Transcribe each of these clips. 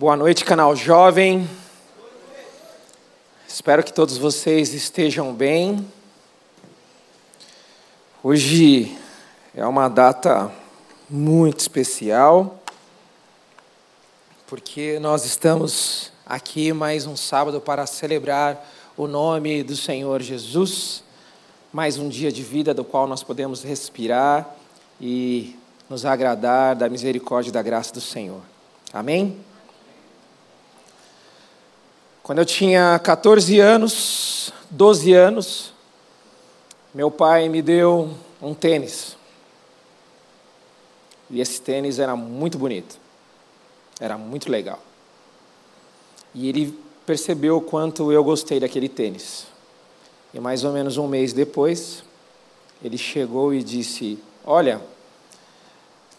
Boa noite, canal Jovem. Espero que todos vocês estejam bem. Hoje é uma data muito especial, porque nós estamos aqui mais um sábado para celebrar o nome do Senhor Jesus, mais um dia de vida do qual nós podemos respirar e nos agradar da misericórdia e da graça do Senhor. Amém? Quando eu tinha 14 anos, 12 anos, meu pai me deu um tênis. E esse tênis era muito bonito. Era muito legal. E ele percebeu o quanto eu gostei daquele tênis. E mais ou menos um mês depois, ele chegou e disse: Olha,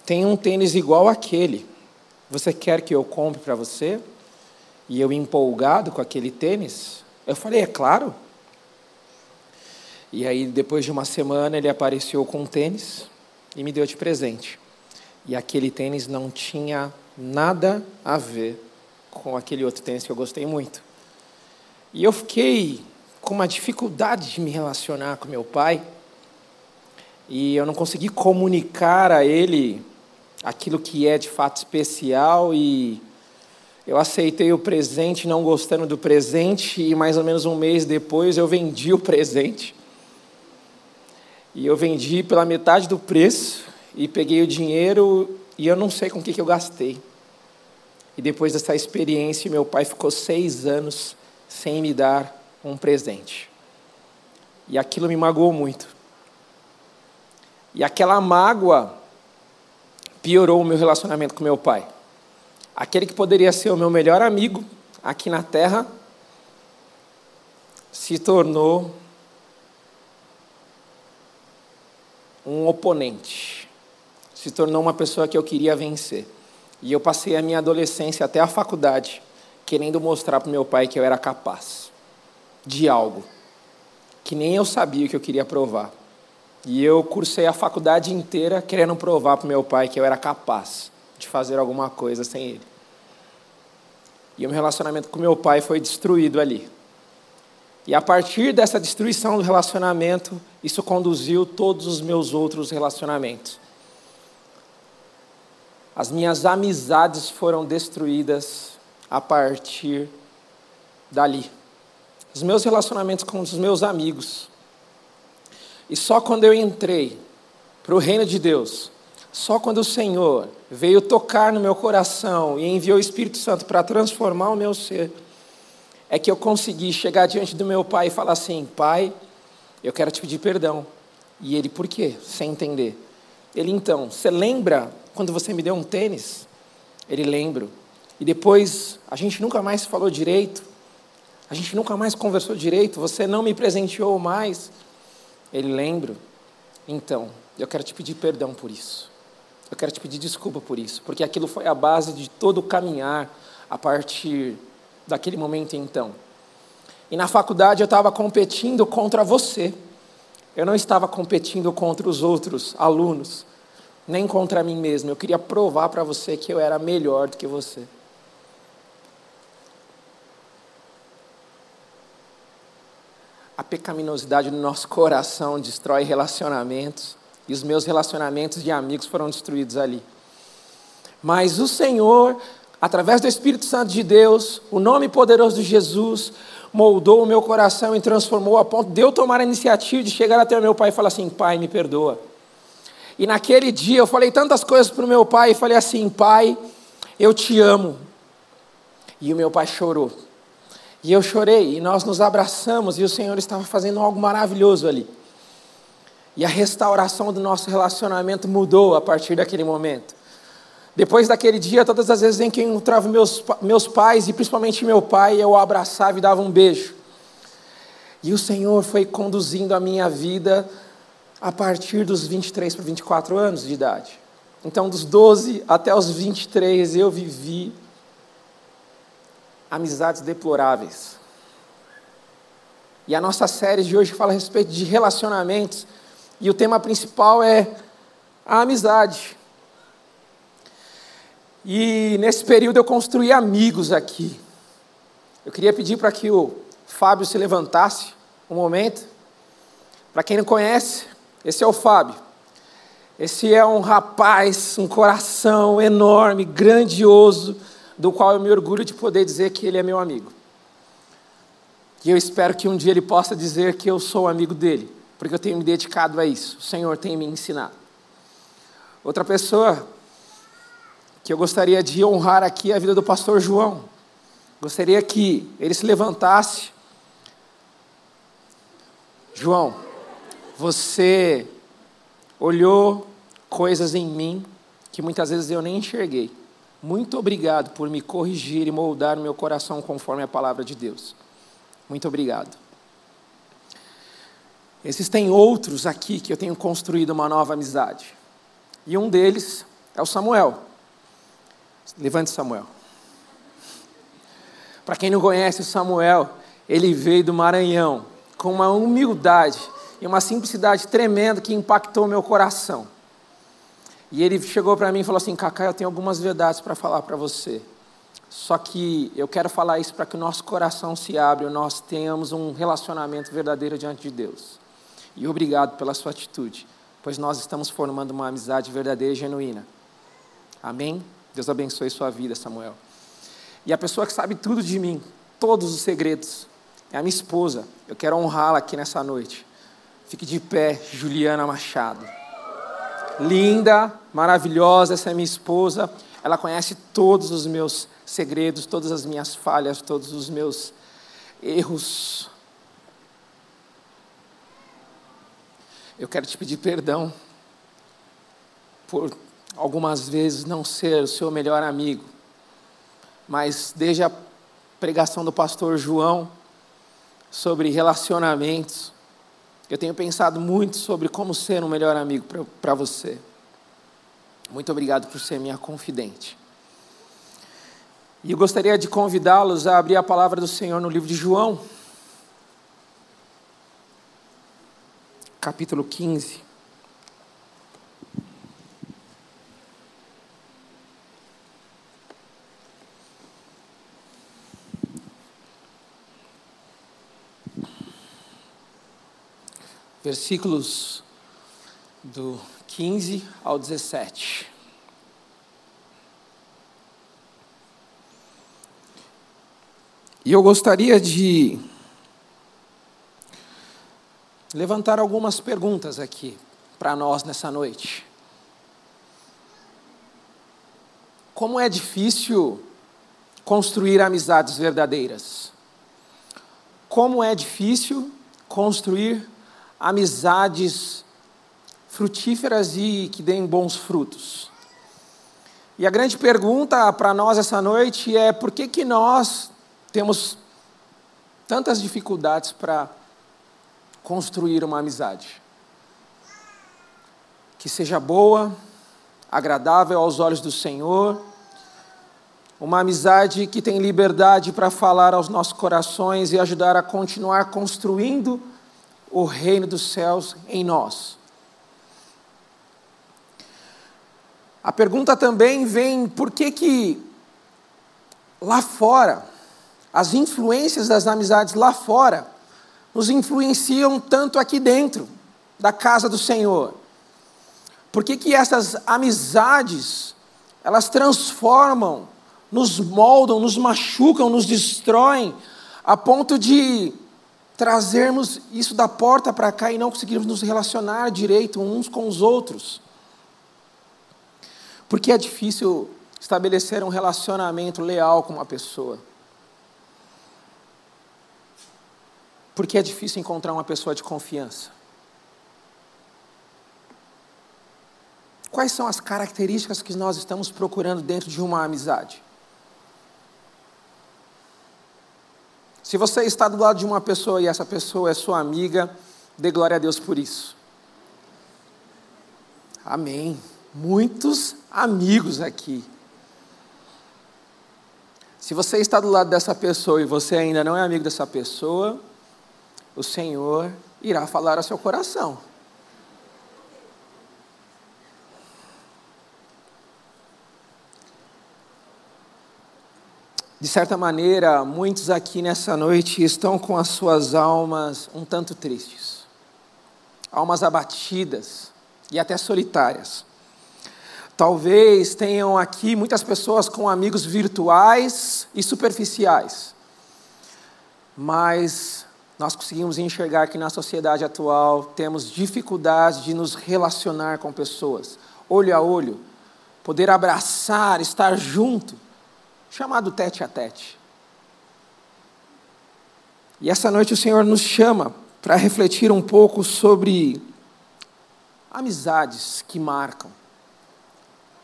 tem um tênis igual aquele. Você quer que eu compre para você? E eu empolgado com aquele tênis, eu falei, é claro. E aí, depois de uma semana, ele apareceu com um tênis e me deu de presente. E aquele tênis não tinha nada a ver com aquele outro tênis que eu gostei muito. E eu fiquei com uma dificuldade de me relacionar com meu pai. E eu não consegui comunicar a ele aquilo que é de fato especial e eu aceitei o presente não gostando do presente e mais ou menos um mês depois eu vendi o presente. E eu vendi pela metade do preço e peguei o dinheiro e eu não sei com o que, que eu gastei. E depois dessa experiência, meu pai ficou seis anos sem me dar um presente. E aquilo me magoou muito. E aquela mágoa piorou o meu relacionamento com meu pai aquele que poderia ser o meu melhor amigo aqui na terra, se tornou um oponente, se tornou uma pessoa que eu queria vencer. E eu passei a minha adolescência até a faculdade querendo mostrar para meu pai que eu era capaz de algo que nem eu sabia o que eu queria provar. E eu cursei a faculdade inteira querendo provar para meu pai que eu era capaz de fazer alguma coisa sem ele. E o meu relacionamento com meu pai foi destruído ali. E a partir dessa destruição do relacionamento, isso conduziu todos os meus outros relacionamentos. As minhas amizades foram destruídas a partir dali. Os meus relacionamentos com os meus amigos. E só quando eu entrei para o reino de Deus, só quando o Senhor veio tocar no meu coração e enviou o Espírito Santo para transformar o meu ser, é que eu consegui chegar diante do meu pai e falar assim: Pai, eu quero te pedir perdão. E ele, por quê? Sem entender. Ele, então, você lembra quando você me deu um tênis? Ele, lembro. E depois, a gente nunca mais falou direito, a gente nunca mais conversou direito, você não me presenteou mais. Ele, lembro. Então, eu quero te pedir perdão por isso. Eu quero te pedir desculpa por isso, porque aquilo foi a base de todo o caminhar a partir daquele momento então. E na faculdade eu estava competindo contra você. Eu não estava competindo contra os outros alunos, nem contra mim mesmo. Eu queria provar para você que eu era melhor do que você. A pecaminosidade no nosso coração destrói relacionamentos, e os meus relacionamentos de amigos foram destruídos ali. Mas o Senhor, através do Espírito Santo de Deus, o nome poderoso de Jesus, moldou o meu coração e transformou a ponto de eu tomar a iniciativa de chegar até o meu pai e falar assim: Pai, me perdoa. E naquele dia eu falei tantas coisas para o meu pai e falei assim: Pai, eu te amo. E o meu pai chorou. E eu chorei, e nós nos abraçamos, e o Senhor estava fazendo algo maravilhoso ali. E a restauração do nosso relacionamento mudou a partir daquele momento. Depois daquele dia, todas as vezes em que eu encontrava meus, meus pais, e principalmente meu pai, eu o abraçava e dava um beijo. E o Senhor foi conduzindo a minha vida a partir dos 23 para 24 anos de idade. Então, dos 12 até os 23, eu vivi amizades deploráveis. E a nossa série de hoje fala a respeito de relacionamentos. E o tema principal é a amizade. E nesse período eu construí amigos aqui. Eu queria pedir para que o Fábio se levantasse um momento. Para quem não conhece, esse é o Fábio. Esse é um rapaz, um coração enorme, grandioso, do qual eu me orgulho de poder dizer que ele é meu amigo. E eu espero que um dia ele possa dizer que eu sou amigo dele, porque eu tenho me dedicado a isso. O Senhor tem me ensinado. Outra pessoa que eu gostaria de honrar aqui é a vida do pastor João. Gostaria que ele se levantasse. João, você olhou coisas em mim que muitas vezes eu nem enxerguei. Muito obrigado por me corrigir e moldar meu coração conforme a palavra de Deus. Muito obrigado. Existem outros aqui que eu tenho construído uma nova amizade. E um deles é o Samuel. Levante Samuel. Para quem não conhece o Samuel, ele veio do Maranhão com uma humildade e uma simplicidade tremenda que impactou meu coração. E ele chegou para mim e falou assim: Cacá, eu tenho algumas verdades para falar para você. Só que eu quero falar isso para que o nosso coração se abra e nós tenhamos um relacionamento verdadeiro diante de Deus. E obrigado pela sua atitude, pois nós estamos formando uma amizade verdadeira e genuína. Amém? Deus abençoe sua vida, Samuel. E a pessoa que sabe tudo de mim, todos os segredos, é a minha esposa. Eu quero honrá-la aqui nessa noite. Fique de pé, Juliana Machado. Linda, maravilhosa, essa é minha esposa. Ela conhece todos os meus segredos, todas as minhas falhas, todos os meus erros. Eu quero te pedir perdão por algumas vezes não ser o seu melhor amigo, mas desde a pregação do pastor João sobre relacionamentos, eu tenho pensado muito sobre como ser um melhor amigo para você. Muito obrigado por ser minha confidente. E eu gostaria de convidá-los a abrir a palavra do Senhor no livro de João, capítulo 15. Versículos do 15 ao 17. E eu gostaria de levantar algumas perguntas aqui para nós nessa noite. Como é difícil construir amizades verdadeiras? Como é difícil construir amizades frutíferas e que deem bons frutos. E a grande pergunta para nós essa noite é por que, que nós temos tantas dificuldades para construir uma amizade? Que seja boa, agradável aos olhos do Senhor, uma amizade que tem liberdade para falar aos nossos corações e ajudar a continuar construindo o reino dos céus em nós. A pergunta também vem: por que que lá fora, as influências das amizades lá fora, nos influenciam tanto aqui dentro da casa do Senhor? Por que que essas amizades, elas transformam, nos moldam, nos machucam, nos destroem, a ponto de trazermos isso da porta para cá e não conseguirmos nos relacionar direito uns com os outros? Porque é difícil estabelecer um relacionamento leal com uma pessoa. Porque é difícil encontrar uma pessoa de confiança. Quais são as características que nós estamos procurando dentro de uma amizade? Se você está do lado de uma pessoa e essa pessoa é sua amiga, dê glória a Deus por isso. Amém muitos amigos aqui. Se você está do lado dessa pessoa e você ainda não é amigo dessa pessoa, o Senhor irá falar ao seu coração. De certa maneira, muitos aqui nessa noite estão com as suas almas um tanto tristes, almas abatidas e até solitárias. Talvez tenham aqui muitas pessoas com amigos virtuais e superficiais, mas nós conseguimos enxergar que na sociedade atual temos dificuldade de nos relacionar com pessoas, olho a olho, poder abraçar, estar junto chamado tete a tete. E essa noite o Senhor nos chama para refletir um pouco sobre amizades que marcam,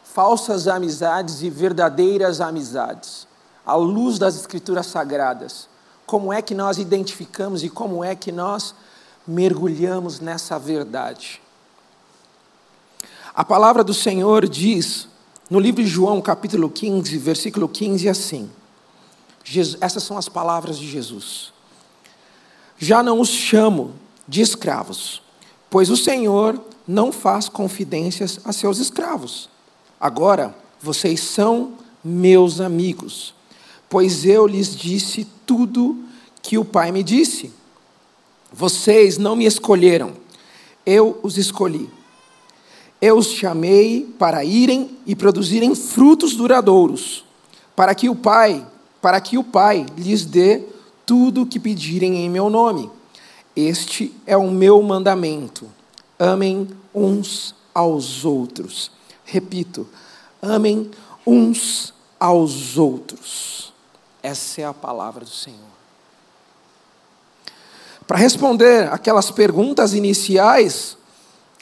falsas amizades e verdadeiras amizades, à luz das Escrituras Sagradas. Como é que nós identificamos e como é que nós mergulhamos nessa verdade? A palavra do Senhor diz no livro de João, capítulo 15, versículo 15, assim. Jesus, essas são as palavras de Jesus. Já não os chamo de escravos, pois o Senhor não faz confidências a seus escravos. Agora, vocês são meus amigos, pois eu lhes disse tudo que o Pai me disse. Vocês não me escolheram, eu os escolhi eu os chamei para irem e produzirem frutos duradouros, para que o Pai, para que o Pai lhes dê tudo o que pedirem em meu nome. Este é o meu mandamento. Amem uns aos outros. Repito, amem uns aos outros. Essa é a palavra do Senhor. Para responder aquelas perguntas iniciais,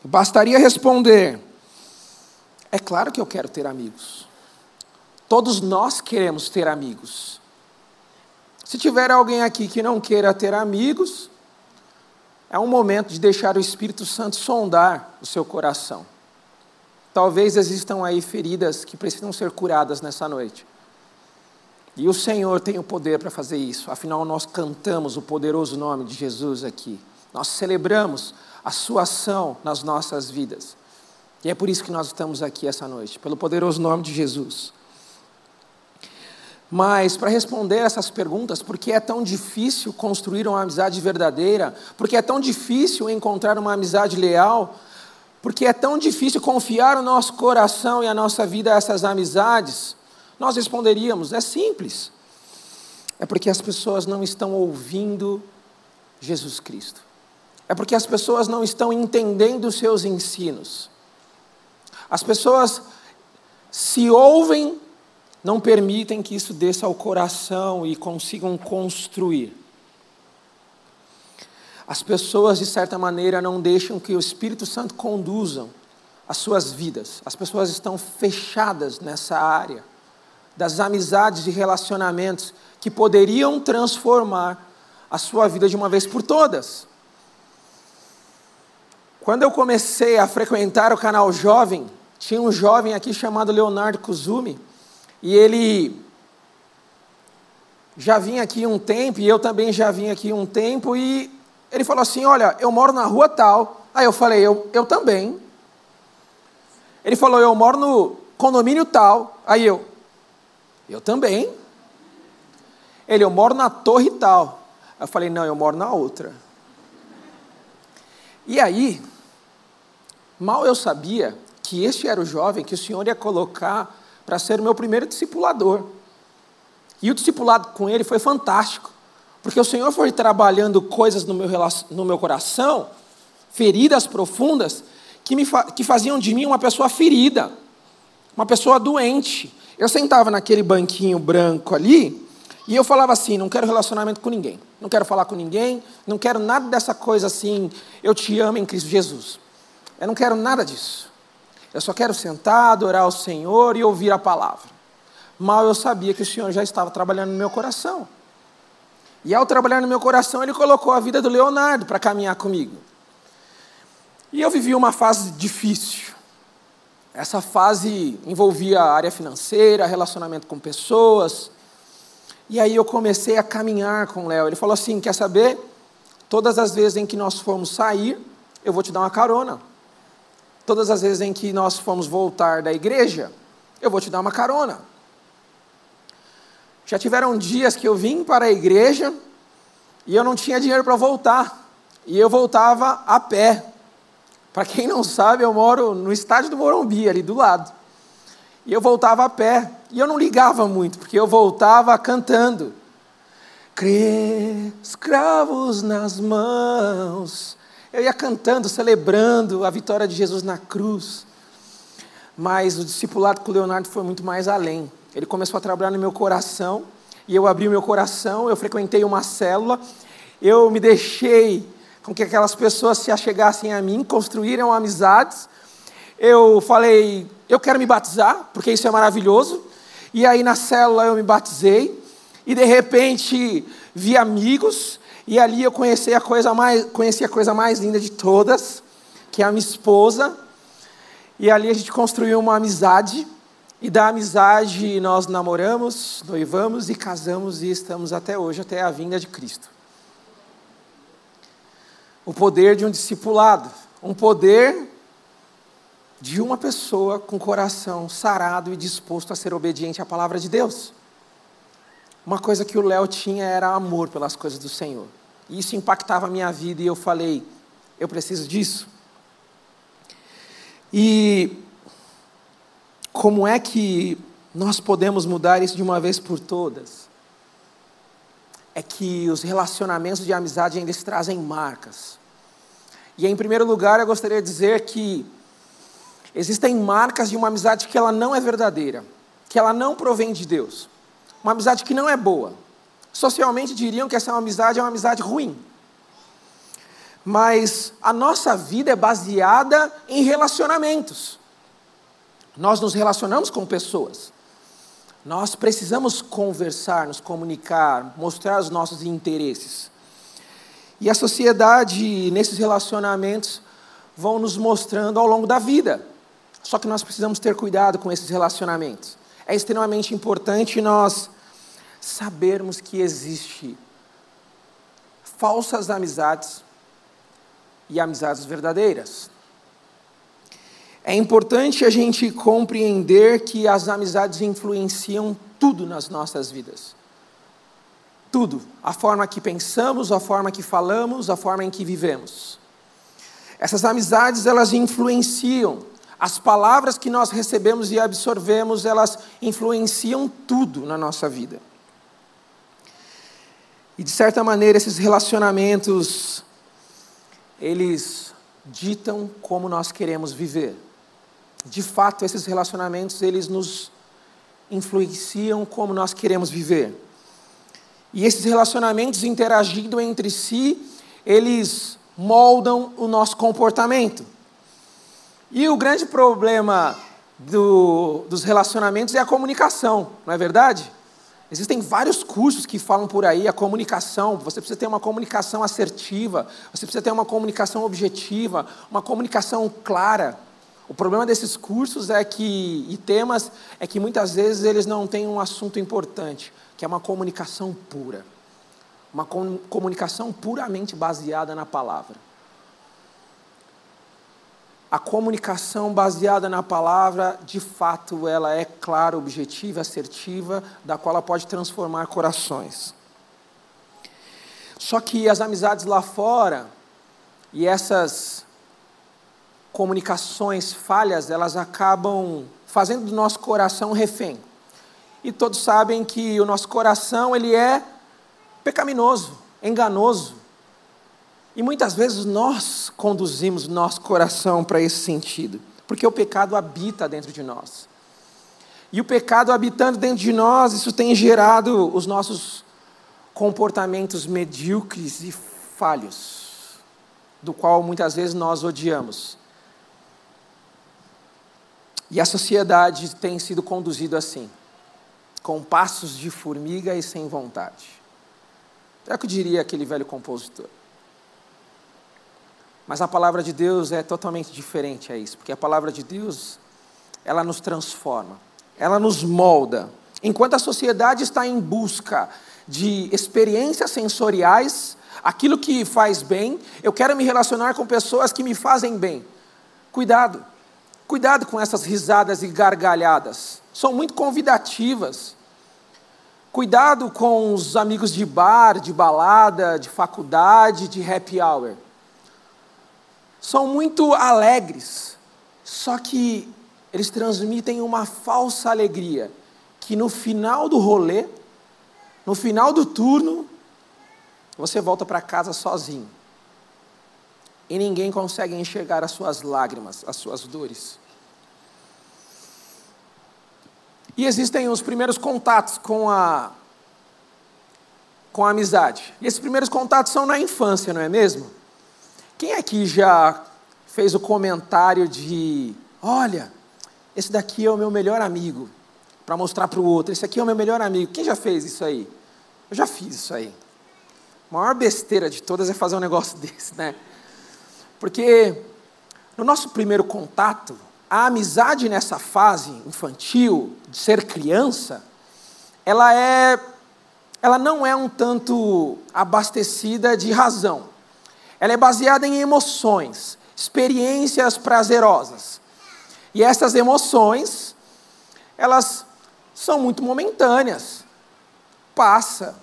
Bastaria responder: é claro que eu quero ter amigos. Todos nós queremos ter amigos. Se tiver alguém aqui que não queira ter amigos, é um momento de deixar o Espírito Santo sondar o seu coração. Talvez existam aí feridas que precisam ser curadas nessa noite. E o Senhor tem o poder para fazer isso. Afinal, nós cantamos o poderoso nome de Jesus aqui. Nós celebramos a sua ação nas nossas vidas. E é por isso que nós estamos aqui essa noite, pelo poderoso nome de Jesus. Mas, para responder essas perguntas, por que é tão difícil construir uma amizade verdadeira? Por que é tão difícil encontrar uma amizade leal? Por que é tão difícil confiar o nosso coração e a nossa vida a essas amizades? Nós responderíamos: é simples. É porque as pessoas não estão ouvindo Jesus Cristo. É porque as pessoas não estão entendendo os seus ensinos. As pessoas se ouvem, não permitem que isso desça ao coração e consigam construir. As pessoas, de certa maneira, não deixam que o Espírito Santo conduzam as suas vidas. As pessoas estão fechadas nessa área das amizades e relacionamentos que poderiam transformar a sua vida de uma vez por todas. Quando eu comecei a frequentar o canal Jovem, tinha um jovem aqui chamado Leonardo Kuzumi, e ele já vinha aqui um tempo, e eu também já vim aqui um tempo, e ele falou assim: Olha, eu moro na rua tal. Aí eu falei: Eu, eu também. Ele falou: Eu moro no condomínio tal. Aí eu: Eu também. Ele: Eu moro na torre tal. Eu falei: Não, eu moro na outra. E aí, Mal eu sabia que este era o jovem que o Senhor ia colocar para ser o meu primeiro discipulador. E o discipulado com ele foi fantástico, porque o Senhor foi trabalhando coisas no meu, no meu coração, feridas profundas, que, me fa que faziam de mim uma pessoa ferida, uma pessoa doente. Eu sentava naquele banquinho branco ali, e eu falava assim: não quero relacionamento com ninguém, não quero falar com ninguém, não quero nada dessa coisa assim, eu te amo em Cristo Jesus. Eu não quero nada disso. Eu só quero sentar, adorar o Senhor e ouvir a palavra. Mal eu sabia que o Senhor já estava trabalhando no meu coração. E ao trabalhar no meu coração, Ele colocou a vida do Leonardo para caminhar comigo. E eu vivi uma fase difícil. Essa fase envolvia a área financeira, relacionamento com pessoas. E aí eu comecei a caminhar com o Léo. Ele falou assim: Quer saber? Todas as vezes em que nós formos sair, eu vou te dar uma carona. Todas as vezes em que nós fomos voltar da igreja, eu vou te dar uma carona. Já tiveram dias que eu vim para a igreja e eu não tinha dinheiro para voltar. E eu voltava a pé. Para quem não sabe, eu moro no estádio do Morumbi, ali do lado. E eu voltava a pé. E eu não ligava muito, porque eu voltava cantando. Crê, escravos nas mãos. Eu ia cantando, celebrando a vitória de Jesus na cruz. Mas o discipulado com o Leonardo foi muito mais além. Ele começou a trabalhar no meu coração, e eu abri o meu coração, eu frequentei uma célula, eu me deixei com que aquelas pessoas se achegassem a mim, construíram amizades. Eu falei, eu quero me batizar, porque isso é maravilhoso. E aí na célula eu me batizei, e de repente vi amigos, e ali eu conheci a coisa mais, conheci a coisa mais linda de todas, que é a minha esposa. E ali a gente construiu uma amizade. E da amizade nós namoramos, noivamos e casamos e estamos até hoje, até a vinda de Cristo. O poder de um discipulado, um poder de uma pessoa com coração sarado e disposto a ser obediente à palavra de Deus. Uma coisa que o Léo tinha era amor pelas coisas do Senhor. E isso impactava a minha vida e eu falei: eu preciso disso. E como é que nós podemos mudar isso de uma vez por todas? É que os relacionamentos de amizade ainda trazem marcas. E em primeiro lugar, eu gostaria de dizer que existem marcas de uma amizade que ela não é verdadeira, que ela não provém de Deus. Uma amizade que não é boa. Socialmente diriam que essa é amizade é uma amizade ruim. Mas a nossa vida é baseada em relacionamentos. Nós nos relacionamos com pessoas. Nós precisamos conversar, nos comunicar, mostrar os nossos interesses. E a sociedade, nesses relacionamentos, vão nos mostrando ao longo da vida. Só que nós precisamos ter cuidado com esses relacionamentos. É extremamente importante nós sabermos que existe falsas amizades e amizades verdadeiras. É importante a gente compreender que as amizades influenciam tudo nas nossas vidas. Tudo. A forma que pensamos, a forma que falamos, a forma em que vivemos. Essas amizades, elas influenciam. As palavras que nós recebemos e absorvemos, elas influenciam tudo na nossa vida. E de certa maneira, esses relacionamentos, eles ditam como nós queremos viver de fato, esses relacionamentos, eles nos influenciam como nós queremos viver. E esses relacionamentos interagindo entre si, eles moldam o nosso comportamento. E o grande problema do, dos relacionamentos é a comunicação, não é verdade? Existem vários cursos que falam por aí a comunicação. Você precisa ter uma comunicação assertiva, você precisa ter uma comunicação objetiva, uma comunicação clara. O problema desses cursos é que, e temas é que muitas vezes eles não têm um assunto importante, que é uma comunicação pura. Uma comunicação puramente baseada na palavra. A comunicação baseada na palavra, de fato, ela é clara, objetiva, assertiva, da qual ela pode transformar corações. Só que as amizades lá fora e essas comunicações falhas, elas acabam fazendo do nosso coração refém. E todos sabem que o nosso coração, ele é pecaminoso, enganoso. E muitas vezes nós conduzimos nosso coração para esse sentido, porque o pecado habita dentro de nós. E o pecado habitando dentro de nós, isso tem gerado os nossos comportamentos medíocres e falhos, do qual muitas vezes nós odiamos. E a sociedade tem sido conduzida assim, com passos de formiga e sem vontade. É o que diria aquele velho compositor. Mas a palavra de Deus é totalmente diferente a isso, porque a palavra de Deus, ela nos transforma, ela nos molda. Enquanto a sociedade está em busca de experiências sensoriais, aquilo que faz bem, eu quero me relacionar com pessoas que me fazem bem. Cuidado, Cuidado com essas risadas e gargalhadas. São muito convidativas. Cuidado com os amigos de bar, de balada, de faculdade, de happy hour. São muito alegres, só que eles transmitem uma falsa alegria, que no final do rolê, no final do turno, você volta para casa sozinho. E ninguém consegue enxergar as suas lágrimas, as suas dores. E existem os primeiros contatos com a com a amizade. E esses primeiros contatos são na infância, não é mesmo? Quem aqui já fez o comentário de, olha, esse daqui é o meu melhor amigo, para mostrar para o outro, esse aqui é o meu melhor amigo. Quem já fez isso aí? Eu já fiz isso aí. A maior besteira de todas é fazer um negócio desse, né? Porque no nosso primeiro contato, a amizade nessa fase infantil, de ser criança, ela é ela não é um tanto abastecida de razão. Ela é baseada em emoções, experiências prazerosas. E essas emoções, elas são muito momentâneas. Passa.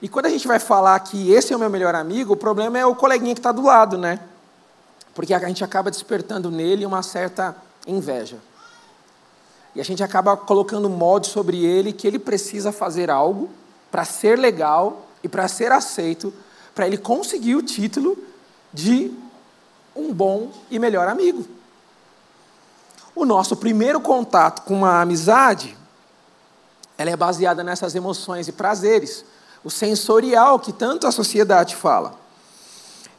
E quando a gente vai falar que esse é o meu melhor amigo, o problema é o coleguinha que está do lado, né? Porque a gente acaba despertando nele uma certa inveja. E a gente acaba colocando molde sobre ele que ele precisa fazer algo para ser legal e para ser aceito, para ele conseguir o título de um bom e melhor amigo. O nosso primeiro contato com uma amizade, ela é baseada nessas emoções e prazeres, o sensorial que tanto a sociedade fala.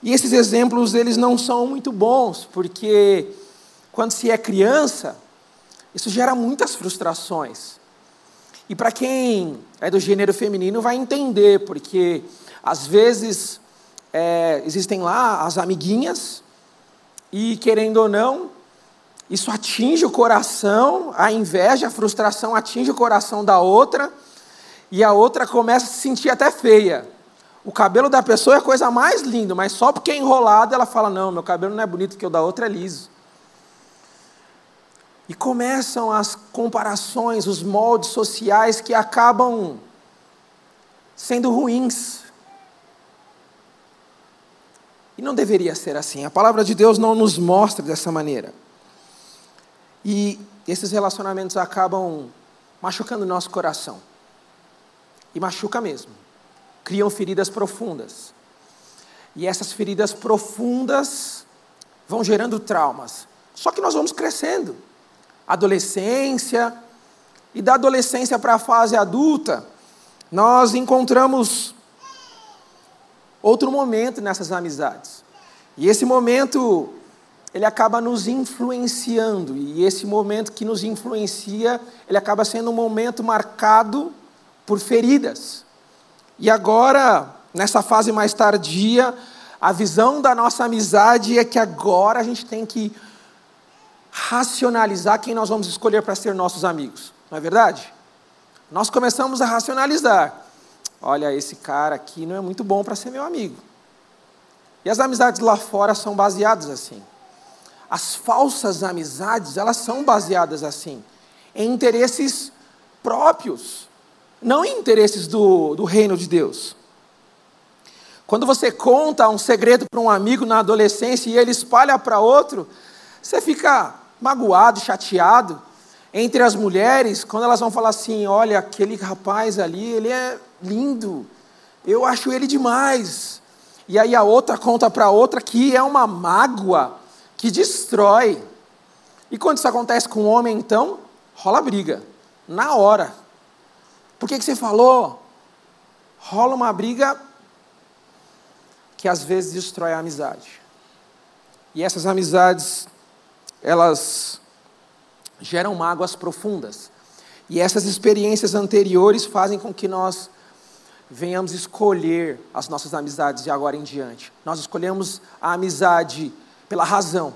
E esses exemplos eles não são muito bons, porque quando se é criança, isso gera muitas frustrações. E para quem é do gênero feminino vai entender, porque às vezes é, existem lá as amiguinhas, e querendo ou não, isso atinge o coração, a inveja, a frustração atinge o coração da outra, e a outra começa a se sentir até feia. O cabelo da pessoa é a coisa mais linda, mas só porque é enrolado ela fala: não, meu cabelo não é bonito, porque o da outra é liso. E começam as comparações, os moldes sociais que acabam sendo ruins. E não deveria ser assim. A palavra de Deus não nos mostra dessa maneira. E esses relacionamentos acabam machucando o nosso coração. E machuca mesmo criam feridas profundas. E essas feridas profundas vão gerando traumas. Só que nós vamos crescendo. Adolescência, e da adolescência para a fase adulta, nós encontramos outro momento nessas amizades. E esse momento, ele acaba nos influenciando. E esse momento que nos influencia, ele acaba sendo um momento marcado por feridas. E agora, nessa fase mais tardia, a visão da nossa amizade é que agora a gente tem que racionalizar quem nós vamos escolher para ser nossos amigos. Não é verdade? Nós começamos a racionalizar. Olha, esse cara aqui não é muito bom para ser meu amigo. E as amizades lá fora são baseadas assim. As falsas amizades, elas são baseadas assim, em interesses próprios não em interesses do, do reino de Deus. Quando você conta um segredo para um amigo na adolescência e ele espalha para outro, você fica magoado, chateado. Entre as mulheres, quando elas vão falar assim: olha, aquele rapaz ali, ele é lindo, eu acho ele demais. E aí a outra conta para a outra que é uma mágoa que destrói. E quando isso acontece com o um homem, então, rola briga, na hora. Por que, que você falou? Rola uma briga que às vezes destrói a amizade. E essas amizades, elas geram mágoas profundas. E essas experiências anteriores fazem com que nós venhamos escolher as nossas amizades de agora em diante. Nós escolhemos a amizade pela razão.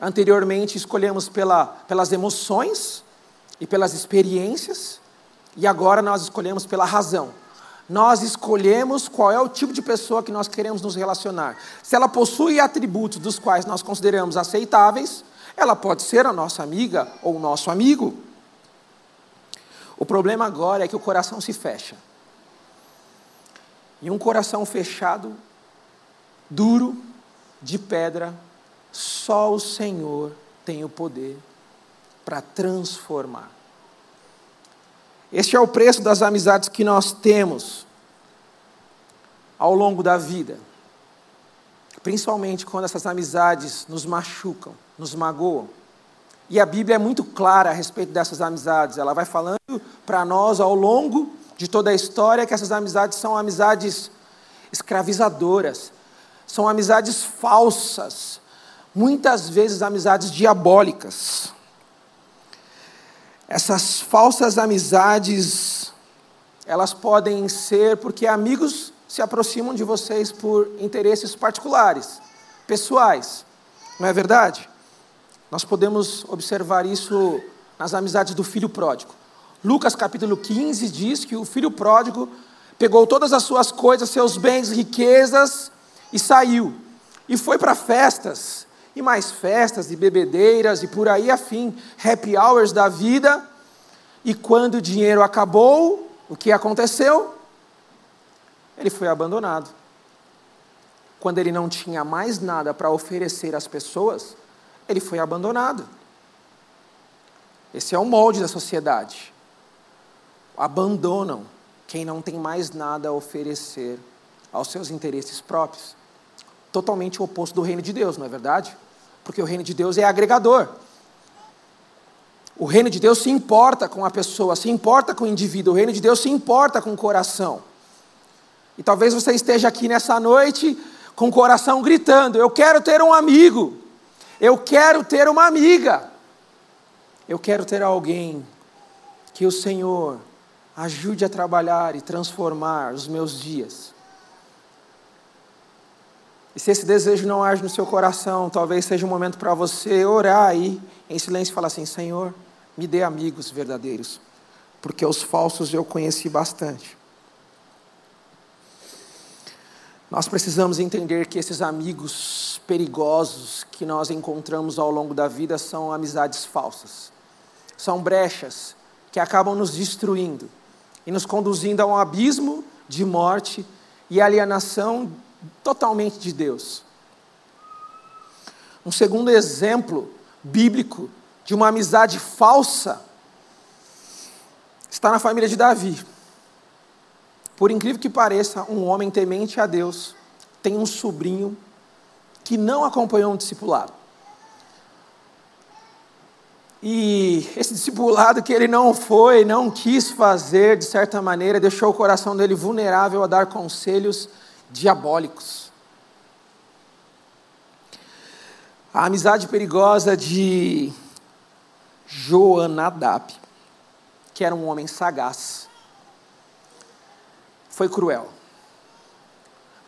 Anteriormente escolhemos pela, pelas emoções e pelas experiências. E agora nós escolhemos pela razão. Nós escolhemos qual é o tipo de pessoa que nós queremos nos relacionar. Se ela possui atributos dos quais nós consideramos aceitáveis, ela pode ser a nossa amiga ou o nosso amigo. O problema agora é que o coração se fecha. E um coração fechado, duro, de pedra, só o Senhor tem o poder para transformar. Este é o preço das amizades que nós temos ao longo da vida. Principalmente quando essas amizades nos machucam, nos magoam. E a Bíblia é muito clara a respeito dessas amizades. Ela vai falando para nós ao longo de toda a história que essas amizades são amizades escravizadoras, são amizades falsas, muitas vezes amizades diabólicas. Essas falsas amizades, elas podem ser porque amigos se aproximam de vocês por interesses particulares, pessoais, não é verdade? Nós podemos observar isso nas amizades do filho pródigo. Lucas capítulo 15 diz que o filho pródigo pegou todas as suas coisas, seus bens, riquezas e saiu. E foi para festas, e mais festas, e bebedeiras, e por aí afim, happy hours da vida. E quando o dinheiro acabou, o que aconteceu? Ele foi abandonado. Quando ele não tinha mais nada para oferecer às pessoas, ele foi abandonado. Esse é o molde da sociedade abandonam quem não tem mais nada a oferecer aos seus interesses próprios. Totalmente o oposto do reino de Deus, não é verdade? Porque o reino de Deus é agregador. O reino de Deus se importa com a pessoa, se importa com o indivíduo, o reino de Deus se importa com o coração. E talvez você esteja aqui nessa noite com o coração gritando: Eu quero ter um amigo, eu quero ter uma amiga, eu quero ter alguém que o Senhor ajude a trabalhar e transformar os meus dias. E se esse desejo não age no seu coração, talvez seja um momento para você orar aí, em silêncio, e falar assim: Senhor, me dê amigos verdadeiros, porque os falsos eu conheci bastante. Nós precisamos entender que esses amigos perigosos que nós encontramos ao longo da vida são amizades falsas, são brechas que acabam nos destruindo e nos conduzindo a um abismo de morte e alienação totalmente de Deus. Um segundo exemplo bíblico de uma amizade falsa está na família de Davi. Por incrível que pareça, um homem temente a Deus tem um sobrinho que não acompanhou um discipulado. E esse discipulado que ele não foi, não quis fazer, de certa maneira, deixou o coração dele vulnerável a dar conselhos diabólicos. A amizade perigosa de Joanadab, que era um homem sagaz, foi cruel.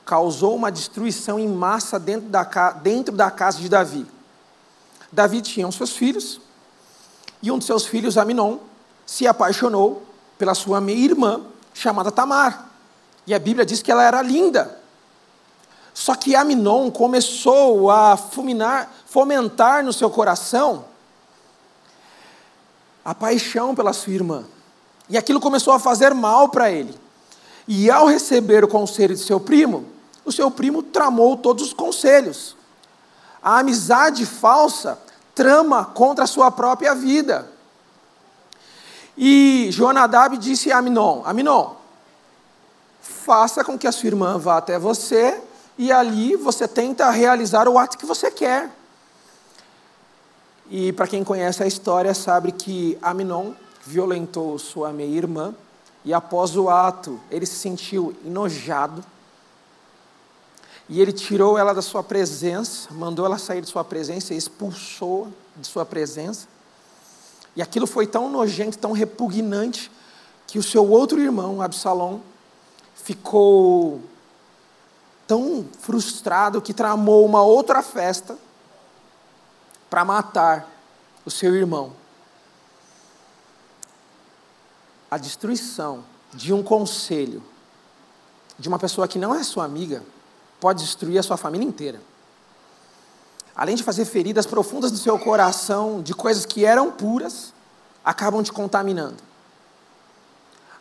Causou uma destruição em massa dentro da, dentro da casa de Davi. Davi tinha os seus filhos, e um de seus filhos, Aminon, se apaixonou pela sua meia-irmã, chamada Tamar. E a Bíblia diz que ela era linda. Só que Aminon começou a fulminar, fomentar no seu coração a paixão pela sua irmã. E aquilo começou a fazer mal para ele. E ao receber o conselho de seu primo, o seu primo tramou todos os conselhos. A amizade falsa trama contra a sua própria vida. E Jonadab disse a Aminon: Aminon, faça com que a sua irmã vá até você e ali você tenta realizar o ato que você quer. E para quem conhece a história, sabe que Aminon violentou sua meia-irmã e após o ato ele se sentiu enojado e ele tirou ela da sua presença, mandou ela sair de sua presença expulsou de sua presença. E aquilo foi tão nojento, tão repugnante, que o seu outro irmão, Absalom, ficou tão frustrado que tramou uma outra festa para matar o seu irmão. A destruição de um conselho de uma pessoa que não é sua amiga pode destruir a sua família inteira. Além de fazer feridas profundas no seu coração de coisas que eram puras, acabam te contaminando.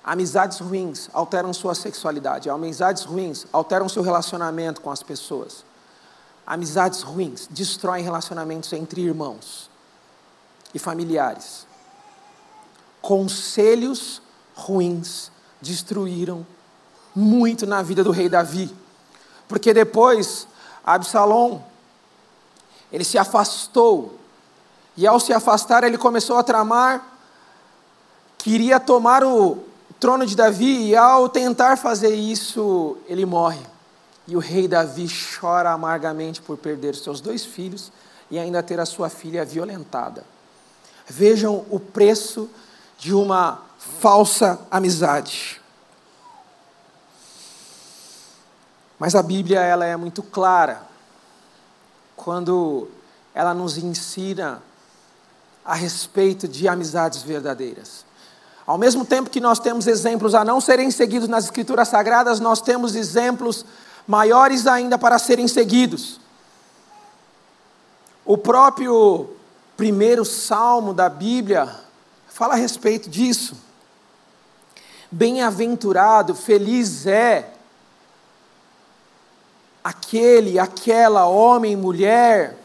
Amizades ruins alteram sua sexualidade, amizades ruins alteram seu relacionamento com as pessoas. Amizades ruins destroem relacionamentos entre irmãos e familiares. Conselhos ruins destruíram muito na vida do rei Davi. Porque depois, Absalom, ele se afastou. E ao se afastar, ele começou a tramar, queria tomar o trono de Davi, e ao tentar fazer isso, ele morre. E o rei Davi chora amargamente por perder seus dois filhos e ainda ter a sua filha violentada. Vejam o preço de uma falsa amizade. Mas a Bíblia ela é muito clara quando ela nos ensina a respeito de amizades verdadeiras. Ao mesmo tempo que nós temos exemplos a não serem seguidos nas Escrituras Sagradas, nós temos exemplos maiores ainda para serem seguidos. O próprio primeiro salmo da Bíblia fala a respeito disso. Bem-aventurado, feliz é aquele, aquela homem, mulher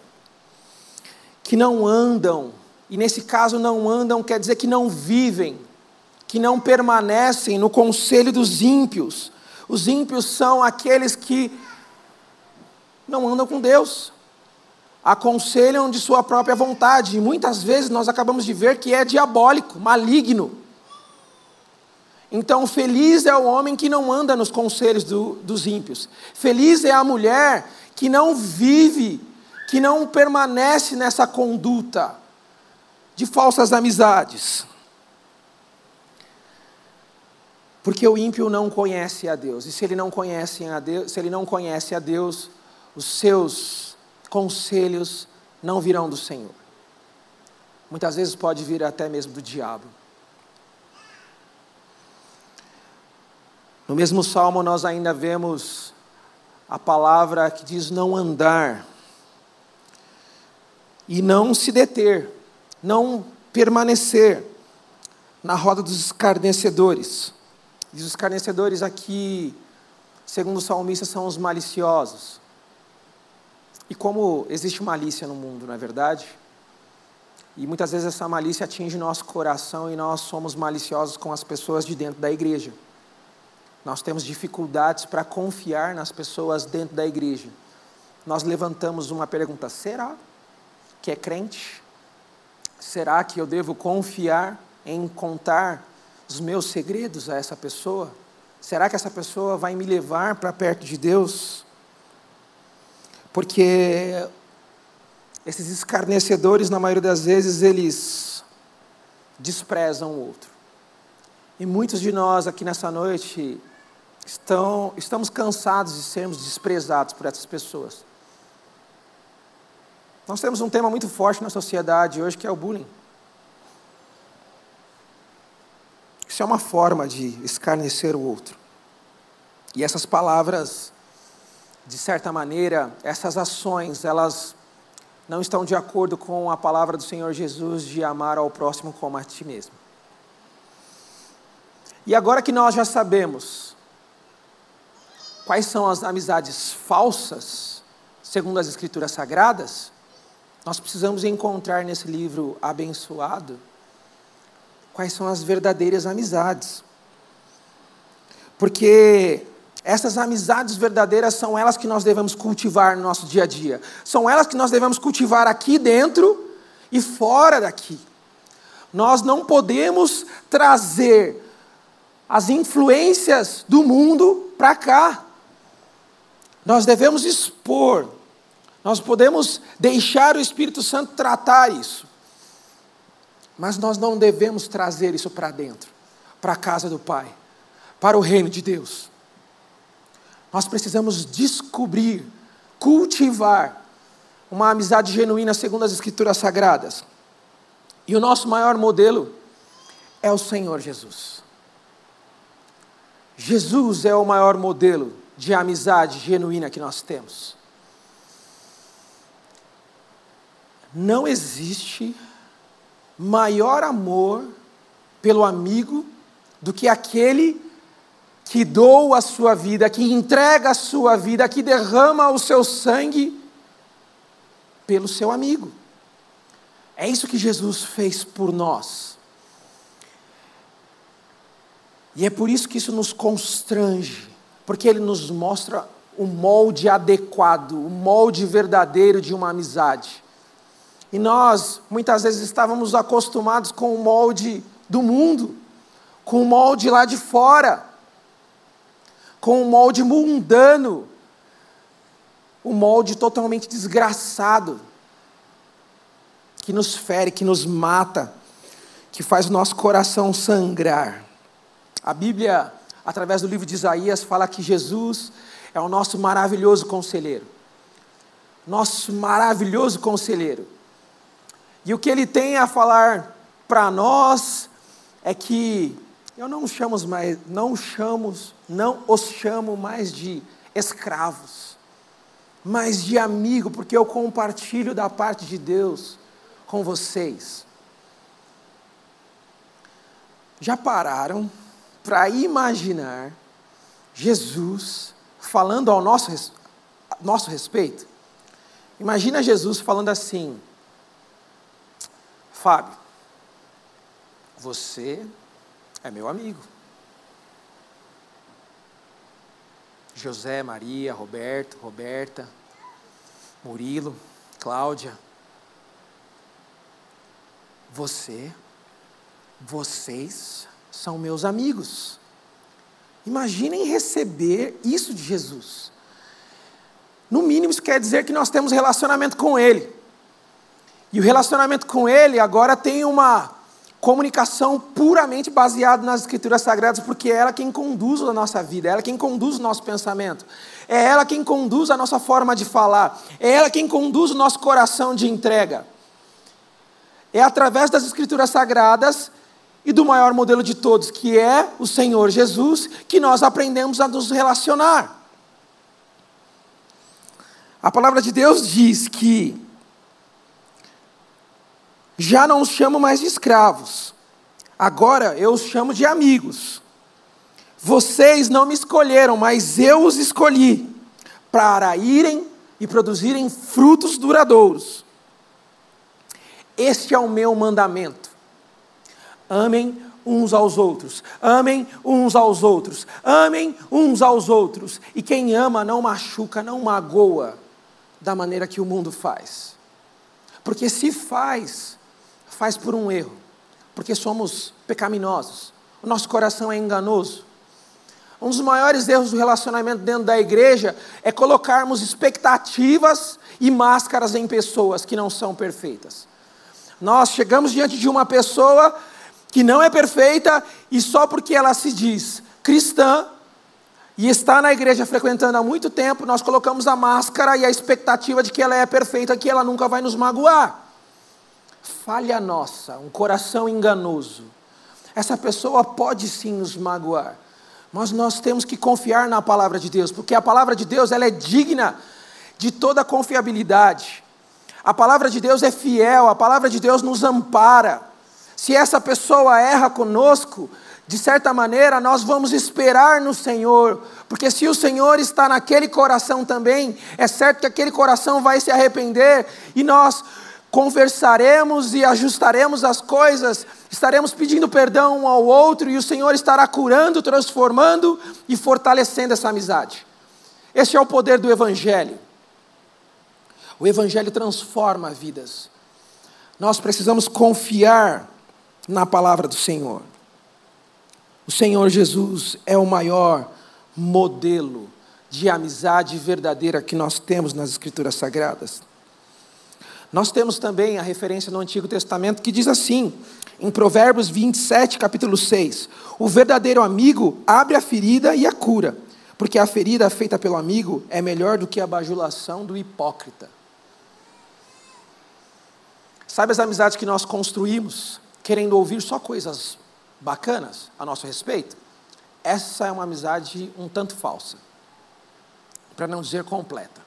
que não andam, e nesse caso não andam quer dizer que não vivem, que não permanecem no conselho dos ímpios. Os ímpios são aqueles que não andam com Deus, aconselham de sua própria vontade, e muitas vezes nós acabamos de ver que é diabólico, maligno. Então, feliz é o homem que não anda nos conselhos do, dos ímpios, feliz é a mulher que não vive, que não permanece nessa conduta de falsas amizades. Porque o ímpio não conhece a Deus, e se ele não conhece a Deus, se ele não conhece a Deus, os seus conselhos não virão do Senhor. Muitas vezes pode vir até mesmo do diabo. No mesmo salmo, nós ainda vemos a palavra que diz não andar e não se deter, não permanecer na roda dos escarnecedores. Diz os escarnecedores aqui, segundo o salmista, são os maliciosos. E como existe malícia no mundo, não é verdade? E muitas vezes essa malícia atinge nosso coração e nós somos maliciosos com as pessoas de dentro da igreja. Nós temos dificuldades para confiar nas pessoas dentro da igreja. Nós levantamos uma pergunta: será que é crente? Será que eu devo confiar em contar os meus segredos a essa pessoa? Será que essa pessoa vai me levar para perto de Deus? Porque esses escarnecedores, na maioria das vezes, eles desprezam o outro. E muitos de nós aqui nessa noite estão, estamos cansados de sermos desprezados por essas pessoas. Nós temos um tema muito forte na sociedade hoje que é o bullying. Isso é uma forma de escarnecer o outro. E essas palavras de certa maneira, essas ações, elas não estão de acordo com a palavra do Senhor Jesus de amar ao próximo como a ti mesmo. E agora que nós já sabemos quais são as amizades falsas, segundo as Escrituras Sagradas, nós precisamos encontrar nesse livro abençoado quais são as verdadeiras amizades. Porque essas amizades verdadeiras são elas que nós devemos cultivar no nosso dia a dia. São elas que nós devemos cultivar aqui dentro e fora daqui. Nós não podemos trazer as influências do mundo para cá. Nós devemos expor. Nós podemos deixar o Espírito Santo tratar isso. Mas nós não devemos trazer isso para dentro, para a casa do Pai, para o reino de Deus. Nós precisamos descobrir, cultivar uma amizade genuína segundo as Escrituras Sagradas. E o nosso maior modelo é o Senhor Jesus. Jesus é o maior modelo de amizade genuína que nós temos. Não existe maior amor pelo amigo do que aquele que doa a sua vida, que entrega a sua vida, que derrama o seu sangue pelo seu amigo. É isso que Jesus fez por nós. E é por isso que isso nos constrange, porque ele nos mostra o molde adequado, o molde verdadeiro de uma amizade. E nós, muitas vezes, estávamos acostumados com o molde do mundo, com o molde lá de fora, com o molde mundano, o molde totalmente desgraçado, que nos fere, que nos mata, que faz o nosso coração sangrar. A Bíblia, através do livro de Isaías, fala que Jesus é o nosso maravilhoso conselheiro. Nosso maravilhoso conselheiro. E o que ele tem a falar para nós é que eu não chamo mais, não chamos, não os chamo mais de escravos, mas de amigo, porque eu compartilho da parte de Deus com vocês. Já pararam para imaginar Jesus falando ao nosso, nosso respeito? Imagina Jesus falando assim: Fábio, você é meu amigo. José, Maria, Roberto, Roberta, Murilo, Cláudia, você, vocês são meus amigos. Imaginem receber isso de Jesus. No mínimo, isso quer dizer que nós temos relacionamento com Ele. E o relacionamento com Ele agora tem uma comunicação puramente baseada nas Escrituras Sagradas, porque é ela quem conduz a nossa vida, é ela quem conduz o nosso pensamento, é ela quem conduz a nossa forma de falar, é ela quem conduz o nosso coração de entrega. É através das Escrituras Sagradas e do maior modelo de todos, que é o Senhor Jesus, que nós aprendemos a nos relacionar. A palavra de Deus diz que já não os chamo mais de escravos, agora eu os chamo de amigos. Vocês não me escolheram, mas eu os escolhi para irem e produzirem frutos duradouros. Este é o meu mandamento. Amem uns aos outros. Amem uns aos outros. Amem uns aos outros. E quem ama não machuca, não magoa da maneira que o mundo faz. Porque se faz, faz por um erro, porque somos pecaminosos, o nosso coração é enganoso. Um dos maiores erros do relacionamento dentro da igreja é colocarmos expectativas e máscaras em pessoas que não são perfeitas. Nós chegamos diante de uma pessoa que não é perfeita e só porque ela se diz cristã e está na igreja frequentando há muito tempo, nós colocamos a máscara e a expectativa de que ela é perfeita, que ela nunca vai nos magoar falha nossa, um coração enganoso, essa pessoa pode sim nos magoar, mas nós temos que confiar na palavra de Deus, porque a palavra de Deus ela é digna de toda confiabilidade. A palavra de Deus é fiel, a palavra de Deus nos ampara. Se essa pessoa erra conosco, de certa maneira, nós vamos esperar no Senhor, porque se o Senhor está naquele coração também, é certo que aquele coração vai se arrepender e nós conversaremos e ajustaremos as coisas, estaremos pedindo perdão um ao outro e o Senhor estará curando, transformando e fortalecendo essa amizade. Este é o poder do Evangelho. O Evangelho transforma vidas. Nós precisamos confiar na palavra do Senhor. O Senhor Jesus é o maior modelo de amizade verdadeira que nós temos nas Escrituras Sagradas. Nós temos também a referência no Antigo Testamento que diz assim, em Provérbios 27, capítulo 6: O verdadeiro amigo abre a ferida e a cura, porque a ferida feita pelo amigo é melhor do que a bajulação do hipócrita. Sabe as amizades que nós construímos, querendo ouvir só coisas bacanas a nosso respeito? Essa é uma amizade um tanto falsa, para não dizer completa.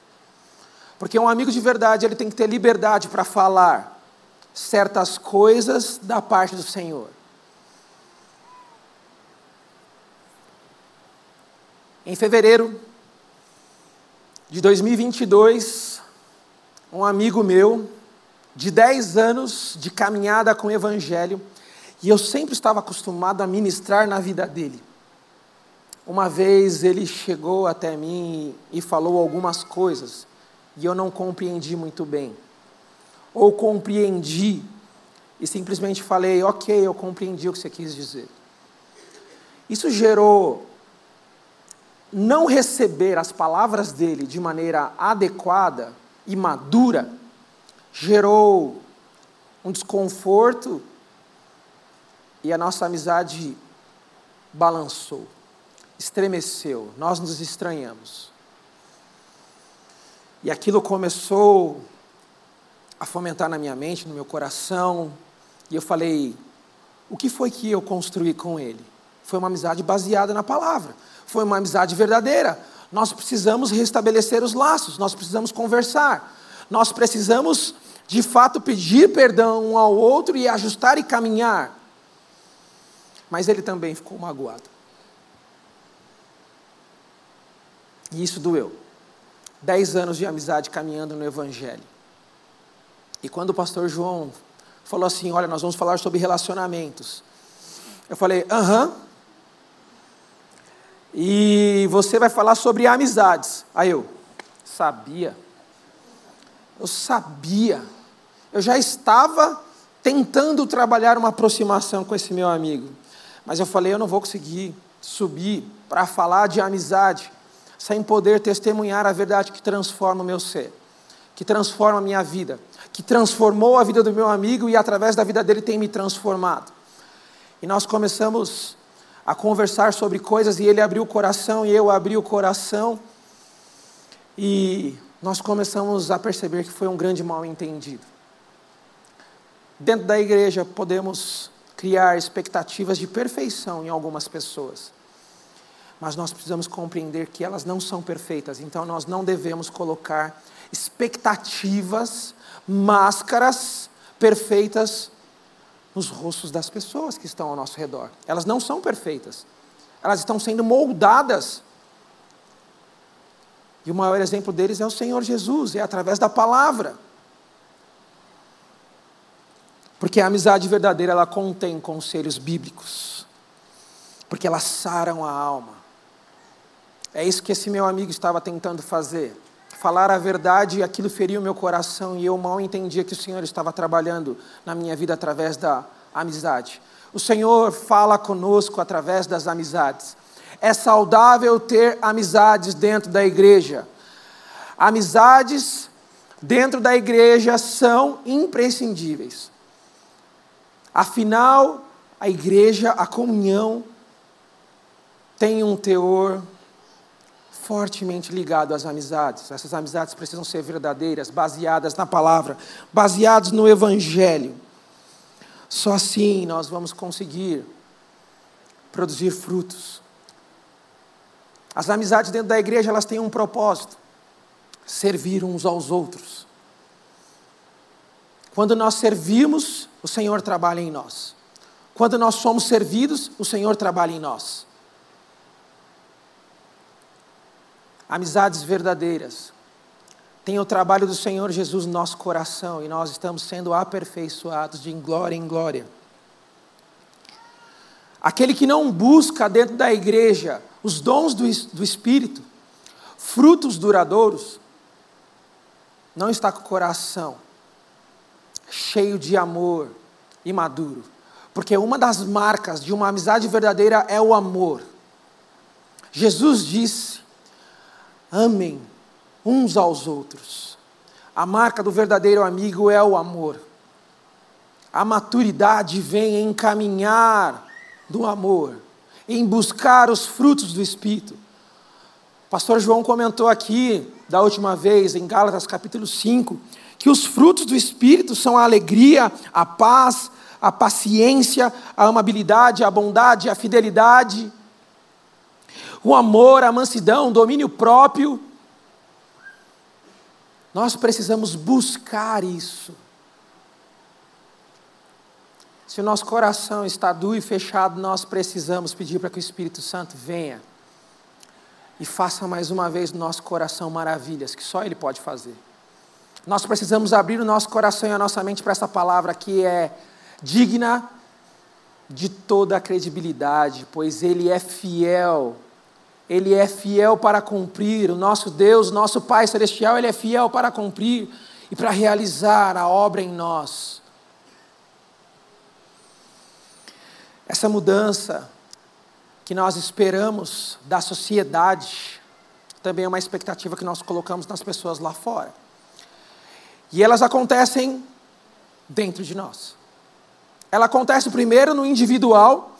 Porque um amigo de verdade, ele tem que ter liberdade para falar certas coisas da parte do Senhor. Em fevereiro de 2022, um amigo meu, de 10 anos de caminhada com o Evangelho, e eu sempre estava acostumado a ministrar na vida dele. Uma vez ele chegou até mim e falou algumas coisas, e eu não compreendi muito bem. Ou compreendi e simplesmente falei, ok, eu compreendi o que você quis dizer. Isso gerou não receber as palavras dele de maneira adequada e madura, gerou um desconforto e a nossa amizade balançou, estremeceu, nós nos estranhamos. E aquilo começou a fomentar na minha mente, no meu coração, e eu falei: o que foi que eu construí com ele? Foi uma amizade baseada na palavra, foi uma amizade verdadeira. Nós precisamos restabelecer os laços, nós precisamos conversar, nós precisamos de fato pedir perdão um ao outro e ajustar e caminhar. Mas ele também ficou magoado. E isso doeu. Dez anos de amizade caminhando no Evangelho. E quando o pastor João falou assim: Olha, nós vamos falar sobre relacionamentos. Eu falei: Aham. E você vai falar sobre amizades. Aí eu, sabia. Eu sabia. Eu já estava tentando trabalhar uma aproximação com esse meu amigo. Mas eu falei: Eu não vou conseguir subir para falar de amizade sem poder testemunhar a verdade que transforma o meu ser, que transforma a minha vida que transformou a vida do meu amigo e através da vida dele tem me transformado. E nós começamos a conversar sobre coisas e ele abriu o coração e eu abri o coração. E nós começamos a perceber que foi um grande mal entendido. Dentro da igreja podemos criar expectativas de perfeição em algumas pessoas. Mas nós precisamos compreender que elas não são perfeitas, então nós não devemos colocar expectativas máscaras perfeitas nos rostos das pessoas que estão ao nosso redor. Elas não são perfeitas. Elas estão sendo moldadas. E o maior exemplo deles é o Senhor Jesus, é através da palavra. Porque a amizade verdadeira ela contém conselhos bíblicos. Porque elas saram a alma. É isso que esse meu amigo estava tentando fazer falar a verdade aquilo feriu meu coração e eu mal entendia que o Senhor estava trabalhando na minha vida através da amizade. O Senhor fala conosco através das amizades. É saudável ter amizades dentro da igreja. Amizades dentro da igreja são imprescindíveis. Afinal, a igreja, a comunhão, tem um teor fortemente ligado às amizades. Essas amizades precisam ser verdadeiras, baseadas na palavra, baseadas no Evangelho. Só assim nós vamos conseguir produzir frutos. As amizades dentro da igreja elas têm um propósito: servir uns aos outros. Quando nós servimos, o Senhor trabalha em nós. Quando nós somos servidos, o Senhor trabalha em nós. Amizades verdadeiras. Tem o trabalho do Senhor Jesus no nosso coração e nós estamos sendo aperfeiçoados de glória em glória. Aquele que não busca dentro da igreja os dons do, do Espírito, frutos duradouros, não está com o coração cheio de amor e maduro. Porque uma das marcas de uma amizade verdadeira é o amor. Jesus disse Amem uns aos outros. A marca do verdadeiro amigo é o amor. A maturidade vem em caminhar do amor, em buscar os frutos do Espírito. O pastor João comentou aqui, da última vez, em Gálatas capítulo 5, que os frutos do Espírito são a alegria, a paz, a paciência, a amabilidade, a bondade, a fidelidade, o amor, a mansidão, o domínio próprio. Nós precisamos buscar isso. Se o nosso coração está duro e fechado, nós precisamos pedir para que o Espírito Santo venha e faça mais uma vez no nosso coração maravilhas que só Ele pode fazer. Nós precisamos abrir o nosso coração e a nossa mente para essa palavra que é digna de toda a credibilidade, pois Ele é fiel. Ele é fiel para cumprir. O nosso Deus, nosso Pai Celestial, Ele é fiel para cumprir e para realizar a obra em nós. Essa mudança que nós esperamos da sociedade, também é uma expectativa que nós colocamos nas pessoas lá fora. E elas acontecem dentro de nós. Ela acontece primeiro no individual,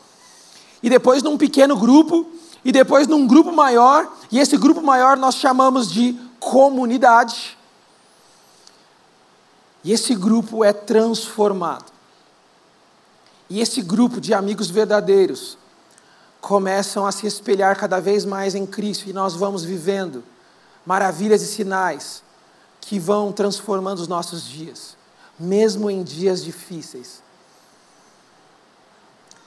e depois num pequeno grupo, e depois num grupo maior, e esse grupo maior nós chamamos de comunidade. E esse grupo é transformado. E esse grupo de amigos verdadeiros começam a se espelhar cada vez mais em Cristo e nós vamos vivendo maravilhas e sinais que vão transformando os nossos dias, mesmo em dias difíceis.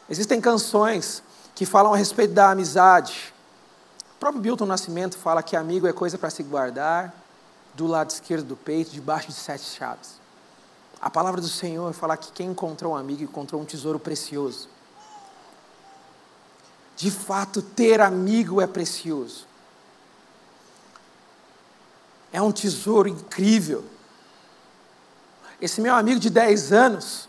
Existem canções que falam a respeito da amizade. O próprio Bilton Nascimento fala que amigo é coisa para se guardar do lado esquerdo do peito, debaixo de sete chaves. A palavra do Senhor fala que quem encontrou um amigo encontrou um tesouro precioso. De fato, ter amigo é precioso. É um tesouro incrível. Esse meu amigo de 10 anos,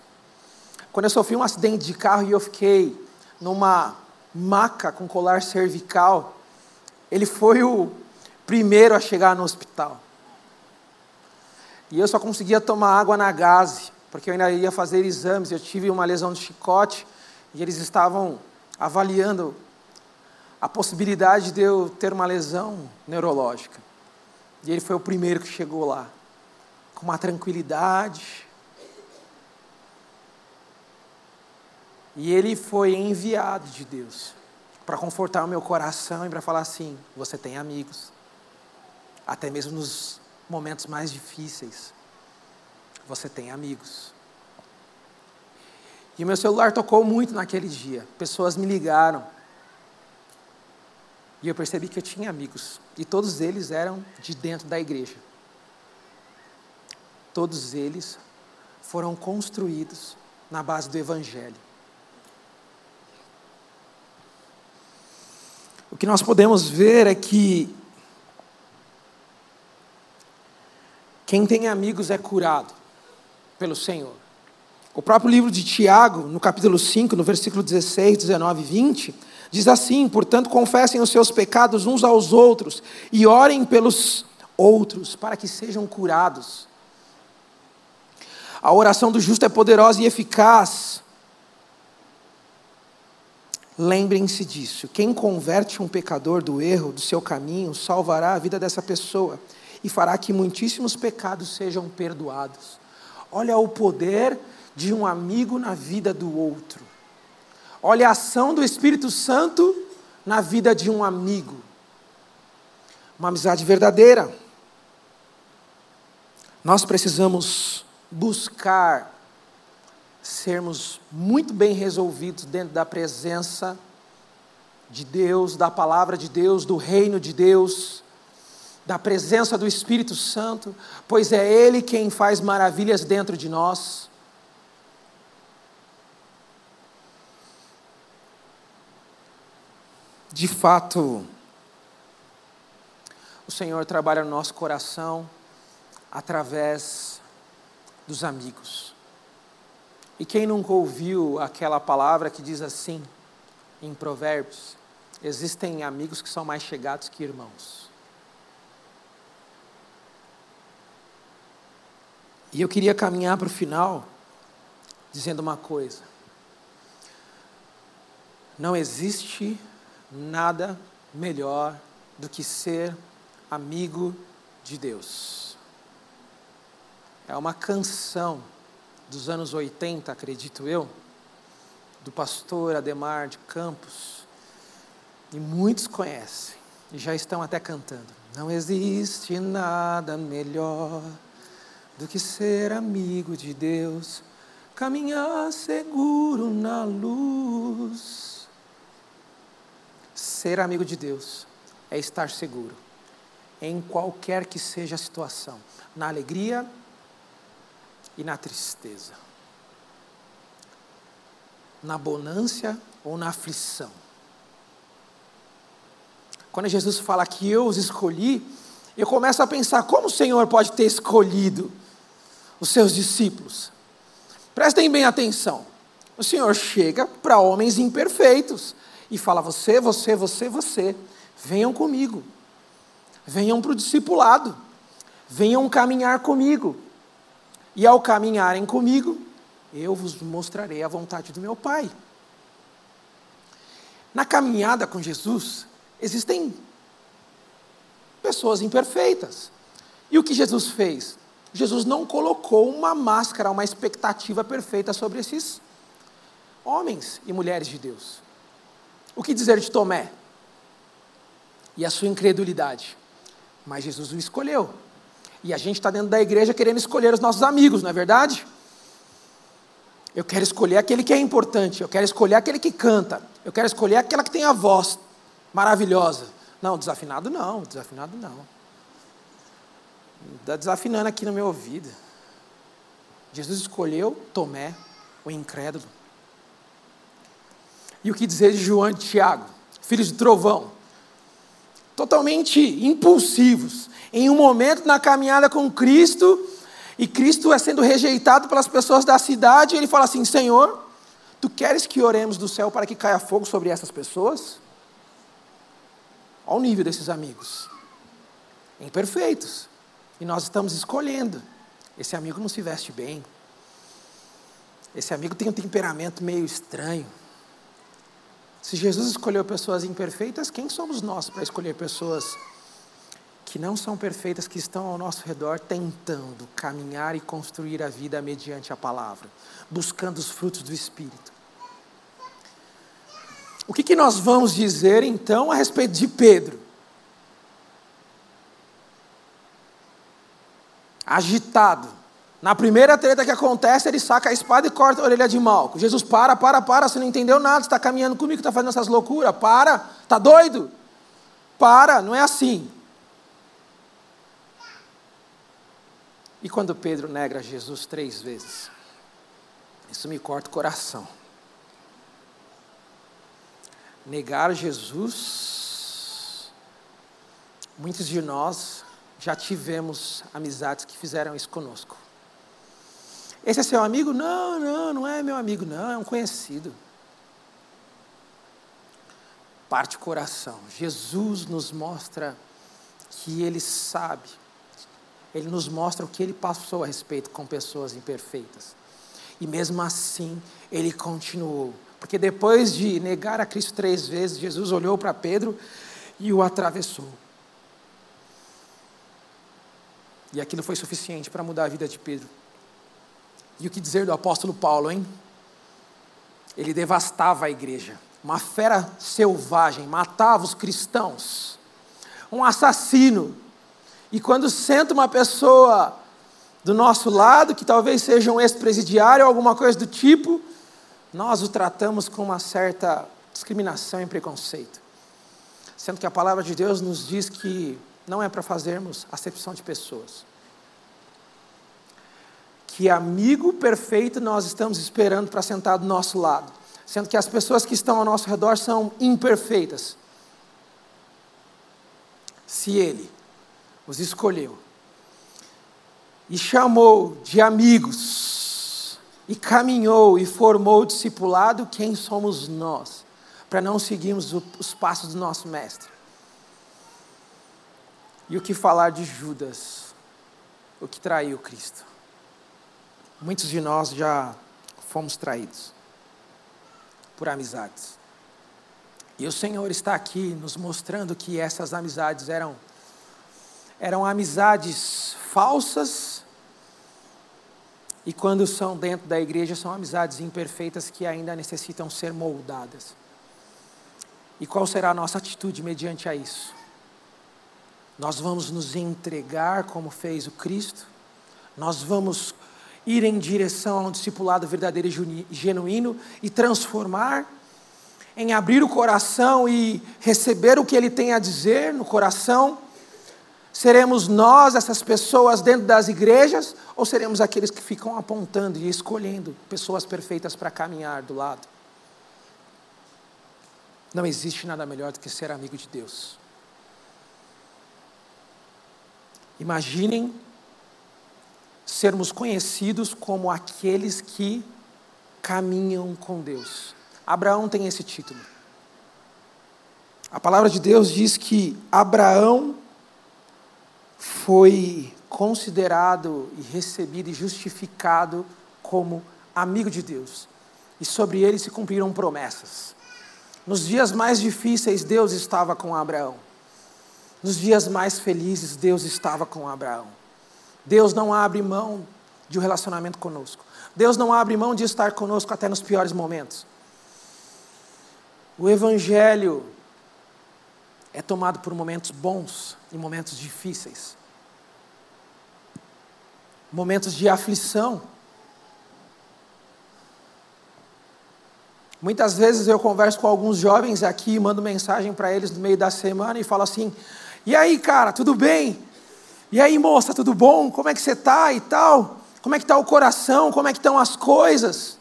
quando eu sofri um acidente de carro e eu fiquei numa maca com colar cervical, ele foi o primeiro a chegar no hospital. E eu só conseguia tomar água na gase, porque eu ainda ia fazer exames. Eu tive uma lesão de chicote e eles estavam avaliando a possibilidade de eu ter uma lesão neurológica. E ele foi o primeiro que chegou lá, com uma tranquilidade. E ele foi enviado de Deus para confortar o meu coração e para falar assim: você tem amigos, até mesmo nos momentos mais difíceis, você tem amigos. E o meu celular tocou muito naquele dia. Pessoas me ligaram. E eu percebi que eu tinha amigos. E todos eles eram de dentro da igreja. Todos eles foram construídos na base do Evangelho. O que nós podemos ver é que quem tem amigos é curado pelo Senhor. O próprio livro de Tiago, no capítulo 5, no versículo 16, 19 e 20, diz assim: Portanto, confessem os seus pecados uns aos outros e orem pelos outros para que sejam curados. A oração do justo é poderosa e eficaz. Lembrem-se disso: quem converte um pecador do erro, do seu caminho, salvará a vida dessa pessoa e fará que muitíssimos pecados sejam perdoados. Olha o poder de um amigo na vida do outro. Olha a ação do Espírito Santo na vida de um amigo. Uma amizade verdadeira. Nós precisamos buscar sermos muito bem resolvidos dentro da presença de Deus, da palavra de Deus, do reino de Deus, da presença do Espírito Santo, pois é Ele quem faz maravilhas dentro de nós. de fato, o Senhor trabalha no nosso coração através dos amigos. E quem nunca ouviu aquela palavra que diz assim, em Provérbios: existem amigos que são mais chegados que irmãos. E eu queria caminhar para o final dizendo uma coisa. Não existe nada melhor do que ser amigo de Deus. É uma canção dos anos 80, acredito eu, do pastor Ademar de Campos, e muitos conhecem, e já estão até cantando. Não existe nada melhor do que ser amigo de Deus, caminhar seguro na luz ser amigo de Deus é estar seguro, em qualquer que seja a situação, na alegria e na tristeza, na bonância ou na aflição. Quando Jesus fala que eu os escolhi, eu começo a pensar como o Senhor pode ter escolhido os seus discípulos. Prestem bem atenção. O Senhor chega para homens imperfeitos e fala: Você, você, você, você, venham comigo, venham para o discipulado, venham caminhar comigo. E ao caminharem comigo, eu vos mostrarei a vontade do meu Pai. Na caminhada com Jesus, existem pessoas imperfeitas. E o que Jesus fez? Jesus não colocou uma máscara, uma expectativa perfeita sobre esses homens e mulheres de Deus. O que dizer de Tomé? E a sua incredulidade. Mas Jesus o escolheu. E a gente está dentro da igreja querendo escolher os nossos amigos, não é verdade? Eu quero escolher aquele que é importante, eu quero escolher aquele que canta, eu quero escolher aquela que tem a voz maravilhosa. Não, desafinado não, desafinado não. Está desafinando aqui no meu ouvido. Jesus escolheu Tomé, o incrédulo. E o que dizer de João e Tiago, filhos de trovão? Totalmente impulsivos. Em um momento na caminhada com Cristo, e Cristo é sendo rejeitado pelas pessoas da cidade, ele fala assim: Senhor, tu queres que oremos do céu para que caia fogo sobre essas pessoas? Olha o nível desses amigos. Imperfeitos. E nós estamos escolhendo. Esse amigo não se veste bem. Esse amigo tem um temperamento meio estranho. Se Jesus escolheu pessoas imperfeitas, quem somos nós para escolher pessoas que não são perfeitas, que estão ao nosso redor tentando caminhar e construir a vida mediante a palavra, buscando os frutos do Espírito? O que, que nós vamos dizer então a respeito de Pedro? Agitado, na primeira treta que acontece, ele saca a espada e corta a orelha de Malco. Jesus, para, para, para, você não entendeu nada, você está caminhando comigo, está fazendo essas loucuras, para, está doido? Para, não é assim. E quando Pedro nega Jesus três vezes, isso me corta o coração. Negar Jesus, muitos de nós já tivemos amizades que fizeram isso conosco. Esse é seu amigo? Não, não, não é meu amigo, não, é um conhecido. Parte o coração. Jesus nos mostra que Ele sabe, Ele nos mostra o que Ele passou a respeito com pessoas imperfeitas. E mesmo assim, Ele continuou. Porque depois de negar a Cristo três vezes, Jesus olhou para Pedro e o atravessou. E aquilo foi suficiente para mudar a vida de Pedro. E o que dizer do apóstolo Paulo, hein? Ele devastava a igreja. Uma fera selvagem, matava os cristãos. Um assassino. E quando senta uma pessoa do nosso lado, que talvez seja um ex-presidiário ou alguma coisa do tipo, nós o tratamos com uma certa discriminação e preconceito. Sendo que a palavra de Deus nos diz que não é para fazermos acepção de pessoas que amigo perfeito nós estamos esperando para sentar do nosso lado, sendo que as pessoas que estão ao nosso redor são imperfeitas. Se Ele os escolheu e chamou de amigos, e caminhou e formou o discipulado, quem somos nós para não seguirmos os passos do nosso Mestre? E o que falar de Judas, o que traiu Cristo? Muitos de nós já fomos traídos por amizades. E o Senhor está aqui nos mostrando que essas amizades eram eram amizades falsas e quando são dentro da igreja são amizades imperfeitas que ainda necessitam ser moldadas. E qual será a nossa atitude mediante a isso? Nós vamos nos entregar como fez o Cristo? Nós vamos ir em direção a um discipulado verdadeiro e genuíno e transformar em abrir o coração e receber o que Ele tem a dizer no coração? Seremos nós, essas pessoas dentro das igrejas, ou seremos aqueles que ficam apontando e escolhendo pessoas perfeitas para caminhar do lado? Não existe nada melhor do que ser amigo de Deus. Imaginem sermos conhecidos como aqueles que caminham com Deus. Abraão tem esse título. A palavra de Deus diz que Abraão foi considerado e recebido e justificado como amigo de Deus. E sobre ele se cumpriram promessas. Nos dias mais difíceis, Deus estava com Abraão. Nos dias mais felizes, Deus estava com Abraão. Deus não abre mão de um relacionamento conosco. Deus não abre mão de estar conosco até nos piores momentos. O Evangelho é tomado por momentos bons e momentos difíceis momentos de aflição. Muitas vezes eu converso com alguns jovens aqui, mando mensagem para eles no meio da semana e falo assim: e aí, cara, tudo bem? E aí, moça, tudo bom? Como é que você está e tal? Como é que está o coração? Como é que estão as coisas?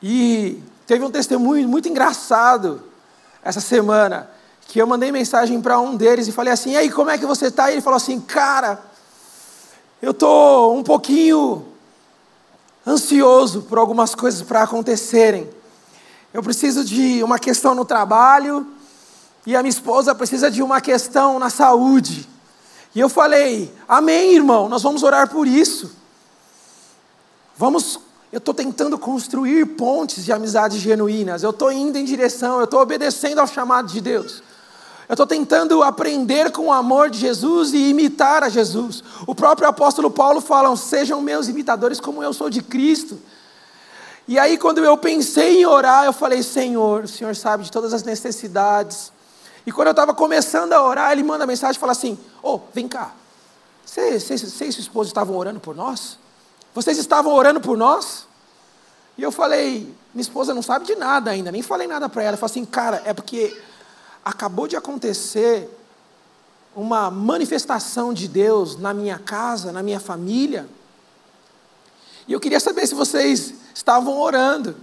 E teve um testemunho muito engraçado essa semana, que eu mandei mensagem para um deles e falei assim: e aí, como é que você está? E ele falou assim: cara, eu estou um pouquinho ansioso por algumas coisas para acontecerem. Eu preciso de uma questão no trabalho e a minha esposa precisa de uma questão na saúde. E eu falei: Amém, irmão, nós vamos orar por isso. Vamos, eu estou tentando construir pontes de amizades genuínas. Eu estou indo em direção, eu estou obedecendo ao chamado de Deus. Eu estou tentando aprender com o amor de Jesus e imitar a Jesus. O próprio apóstolo Paulo fala: sejam meus imitadores como eu sou de Cristo. E aí, quando eu pensei em orar, eu falei: Senhor, o Senhor sabe de todas as necessidades. E quando eu estava começando a orar, ele manda mensagem e fala assim: Ô, oh, vem cá. Você, você, você e sua esposa estavam orando por nós? Vocês estavam orando por nós? E eu falei: Minha esposa não sabe de nada ainda, nem falei nada para ela. Eu falei assim: Cara, é porque acabou de acontecer uma manifestação de Deus na minha casa, na minha família. E eu queria saber se vocês estavam orando.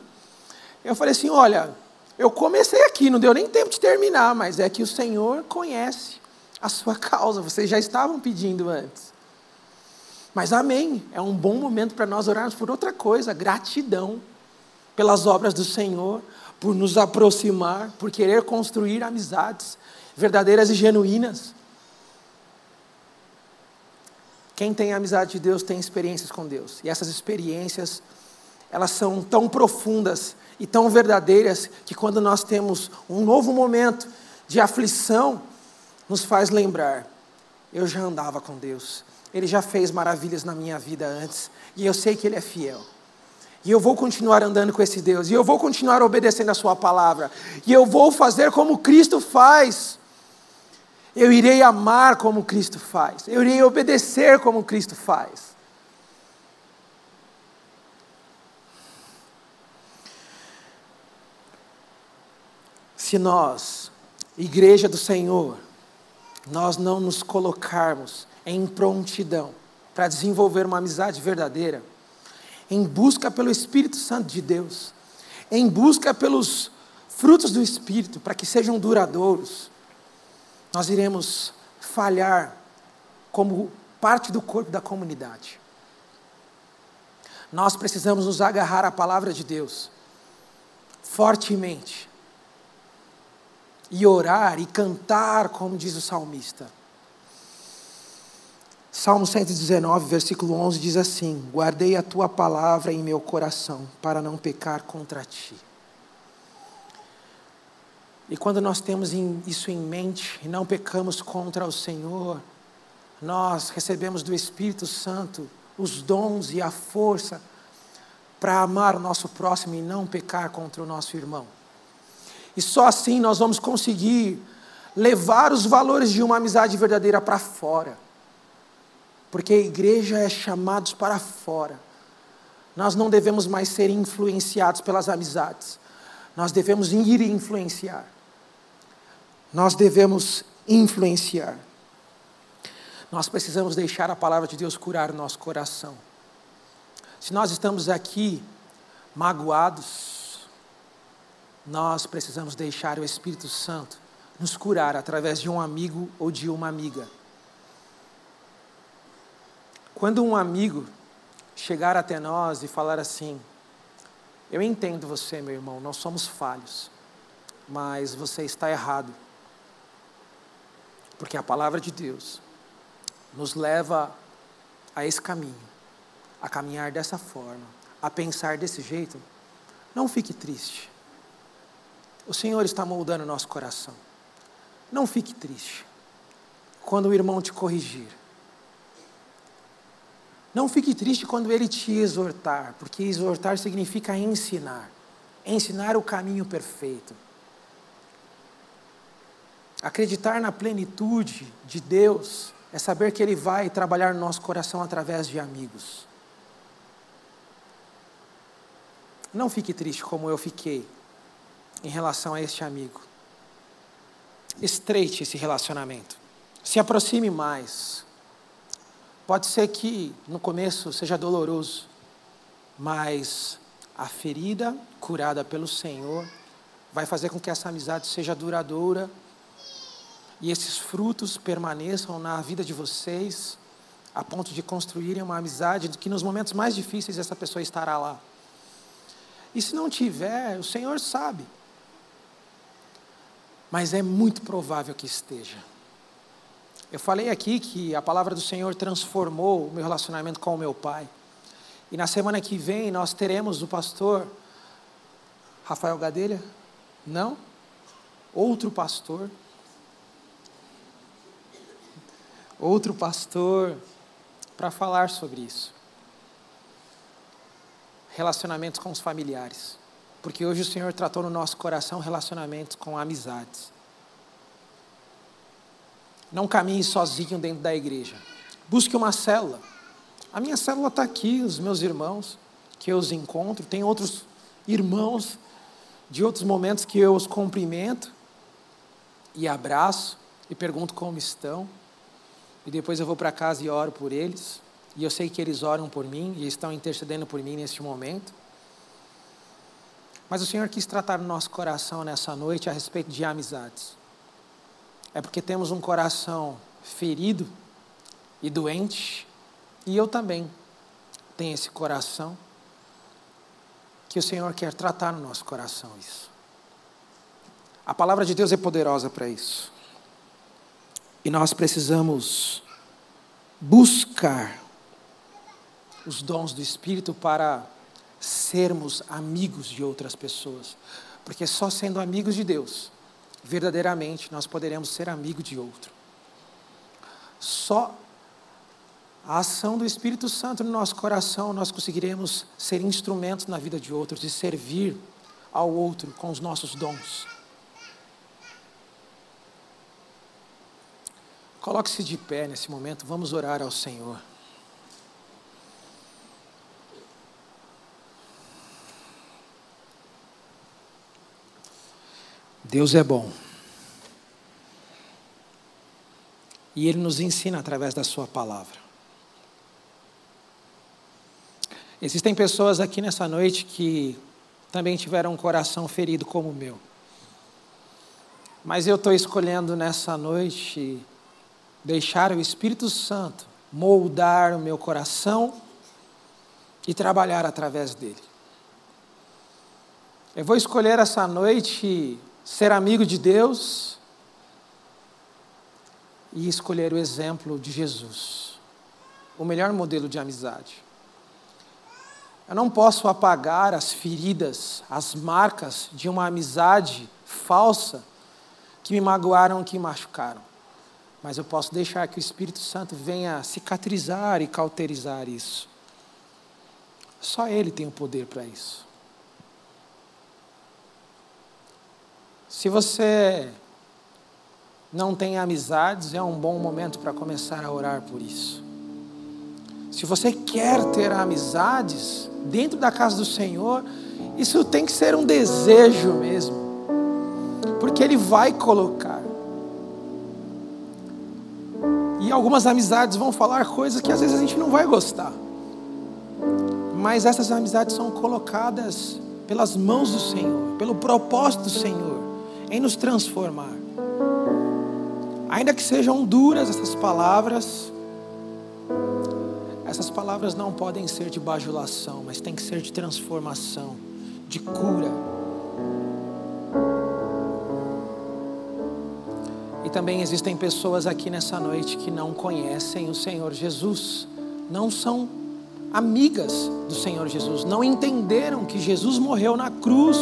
Eu falei assim: olha, eu comecei aqui, não deu nem tempo de terminar, mas é que o Senhor conhece a sua causa, vocês já estavam pedindo antes. Mas amém, é um bom momento para nós orarmos por outra coisa, gratidão pelas obras do Senhor, por nos aproximar, por querer construir amizades verdadeiras e genuínas. Quem tem amizade de Deus tem experiências com Deus. E essas experiências, elas são tão profundas e tão verdadeiras que quando nós temos um novo momento de aflição, nos faz lembrar: eu já andava com Deus. Ele já fez maravilhas na minha vida antes, e eu sei que ele é fiel. E eu vou continuar andando com esse Deus. E eu vou continuar obedecendo a Sua palavra. E eu vou fazer como Cristo faz. Eu irei amar como Cristo faz. Eu irei obedecer como Cristo faz. Se nós, Igreja do Senhor, nós não nos colocarmos em prontidão para desenvolver uma amizade verdadeira, em busca pelo Espírito Santo de Deus, em busca pelos frutos do Espírito, para que sejam duradouros, nós iremos falhar como parte do corpo da comunidade. Nós precisamos nos agarrar à palavra de Deus fortemente e orar e cantar, como diz o salmista. Salmo 119, versículo 11 diz assim: Guardei a tua palavra em meu coração, para não pecar contra ti. E quando nós temos isso em mente e não pecamos contra o Senhor, nós recebemos do Espírito Santo os dons e a força para amar o nosso próximo e não pecar contra o nosso irmão. E só assim nós vamos conseguir levar os valores de uma amizade verdadeira para fora porque a igreja é chamados para fora. Nós não devemos mais ser influenciados pelas amizades, Nós devemos ir influenciar. Nós devemos influenciar. Nós precisamos deixar a palavra de Deus curar o nosso coração. Se nós estamos aqui magoados, nós precisamos deixar o Espírito Santo nos curar através de um amigo ou de uma amiga. Quando um amigo chegar até nós e falar assim: Eu entendo você, meu irmão, nós somos falhos, mas você está errado. Porque a palavra de Deus nos leva a esse caminho, a caminhar dessa forma, a pensar desse jeito. Não fique triste. O Senhor está moldando o nosso coração. Não fique triste quando o irmão te corrigir. Não fique triste quando ele te exortar, porque exortar significa ensinar ensinar o caminho perfeito. Acreditar na plenitude de Deus é saber que Ele vai trabalhar no nosso coração através de amigos. Não fique triste como eu fiquei em relação a este amigo. Estreite esse relacionamento. Se aproxime mais. Pode ser que no começo seja doloroso, mas a ferida curada pelo Senhor vai fazer com que essa amizade seja duradoura e esses frutos permaneçam na vida de vocês, a ponto de construírem uma amizade que nos momentos mais difíceis essa pessoa estará lá. E se não tiver, o Senhor sabe. Mas é muito provável que esteja. Eu falei aqui que a palavra do Senhor transformou o meu relacionamento com o meu pai. E na semana que vem nós teremos o pastor Rafael Gadelha? Não? Outro pastor outro pastor para falar sobre isso. Relacionamentos com os familiares. Porque hoje o Senhor tratou no nosso coração relacionamentos com amizades. Não caminhe sozinho dentro da igreja. Busque uma célula. A minha célula está aqui, os meus irmãos, que eu os encontro. Tem outros irmãos de outros momentos que eu os cumprimento e abraço e pergunto como estão e depois eu vou para casa e oro por eles, e eu sei que eles oram por mim e estão intercedendo por mim neste momento. Mas o Senhor quis tratar no nosso coração nessa noite a respeito de amizades. É porque temos um coração ferido e doente, e eu também tenho esse coração, que o Senhor quer tratar no nosso coração isso. A palavra de Deus é poderosa para isso. E nós precisamos buscar os dons do Espírito para sermos amigos de outras pessoas. Porque só sendo amigos de Deus, verdadeiramente, nós poderemos ser amigos de outro. Só a ação do Espírito Santo no nosso coração, nós conseguiremos ser instrumentos na vida de outros e servir ao outro com os nossos dons. Coloque-se de pé nesse momento, vamos orar ao Senhor. Deus é bom. E Ele nos ensina através da Sua palavra. Existem pessoas aqui nessa noite que também tiveram um coração ferido como o meu. Mas eu estou escolhendo nessa noite deixar o Espírito Santo moldar o meu coração e trabalhar através dele. Eu vou escolher essa noite ser amigo de Deus e escolher o exemplo de Jesus, o melhor modelo de amizade. Eu não posso apagar as feridas, as marcas de uma amizade falsa que me magoaram, que me machucaram mas eu posso deixar que o Espírito Santo venha cicatrizar e cauterizar isso. Só Ele tem o poder para isso. Se você não tem amizades, é um bom momento para começar a orar por isso. Se você quer ter amizades dentro da casa do Senhor, isso tem que ser um desejo mesmo, porque Ele vai colocar. E algumas amizades vão falar coisas que às vezes a gente não vai gostar, mas essas amizades são colocadas pelas mãos do Senhor, pelo propósito do Senhor em nos transformar. Ainda que sejam duras essas palavras, essas palavras não podem ser de bajulação, mas tem que ser de transformação, de cura. E também existem pessoas aqui nessa noite que não conhecem o Senhor Jesus, não são amigas do Senhor Jesus, não entenderam que Jesus morreu na cruz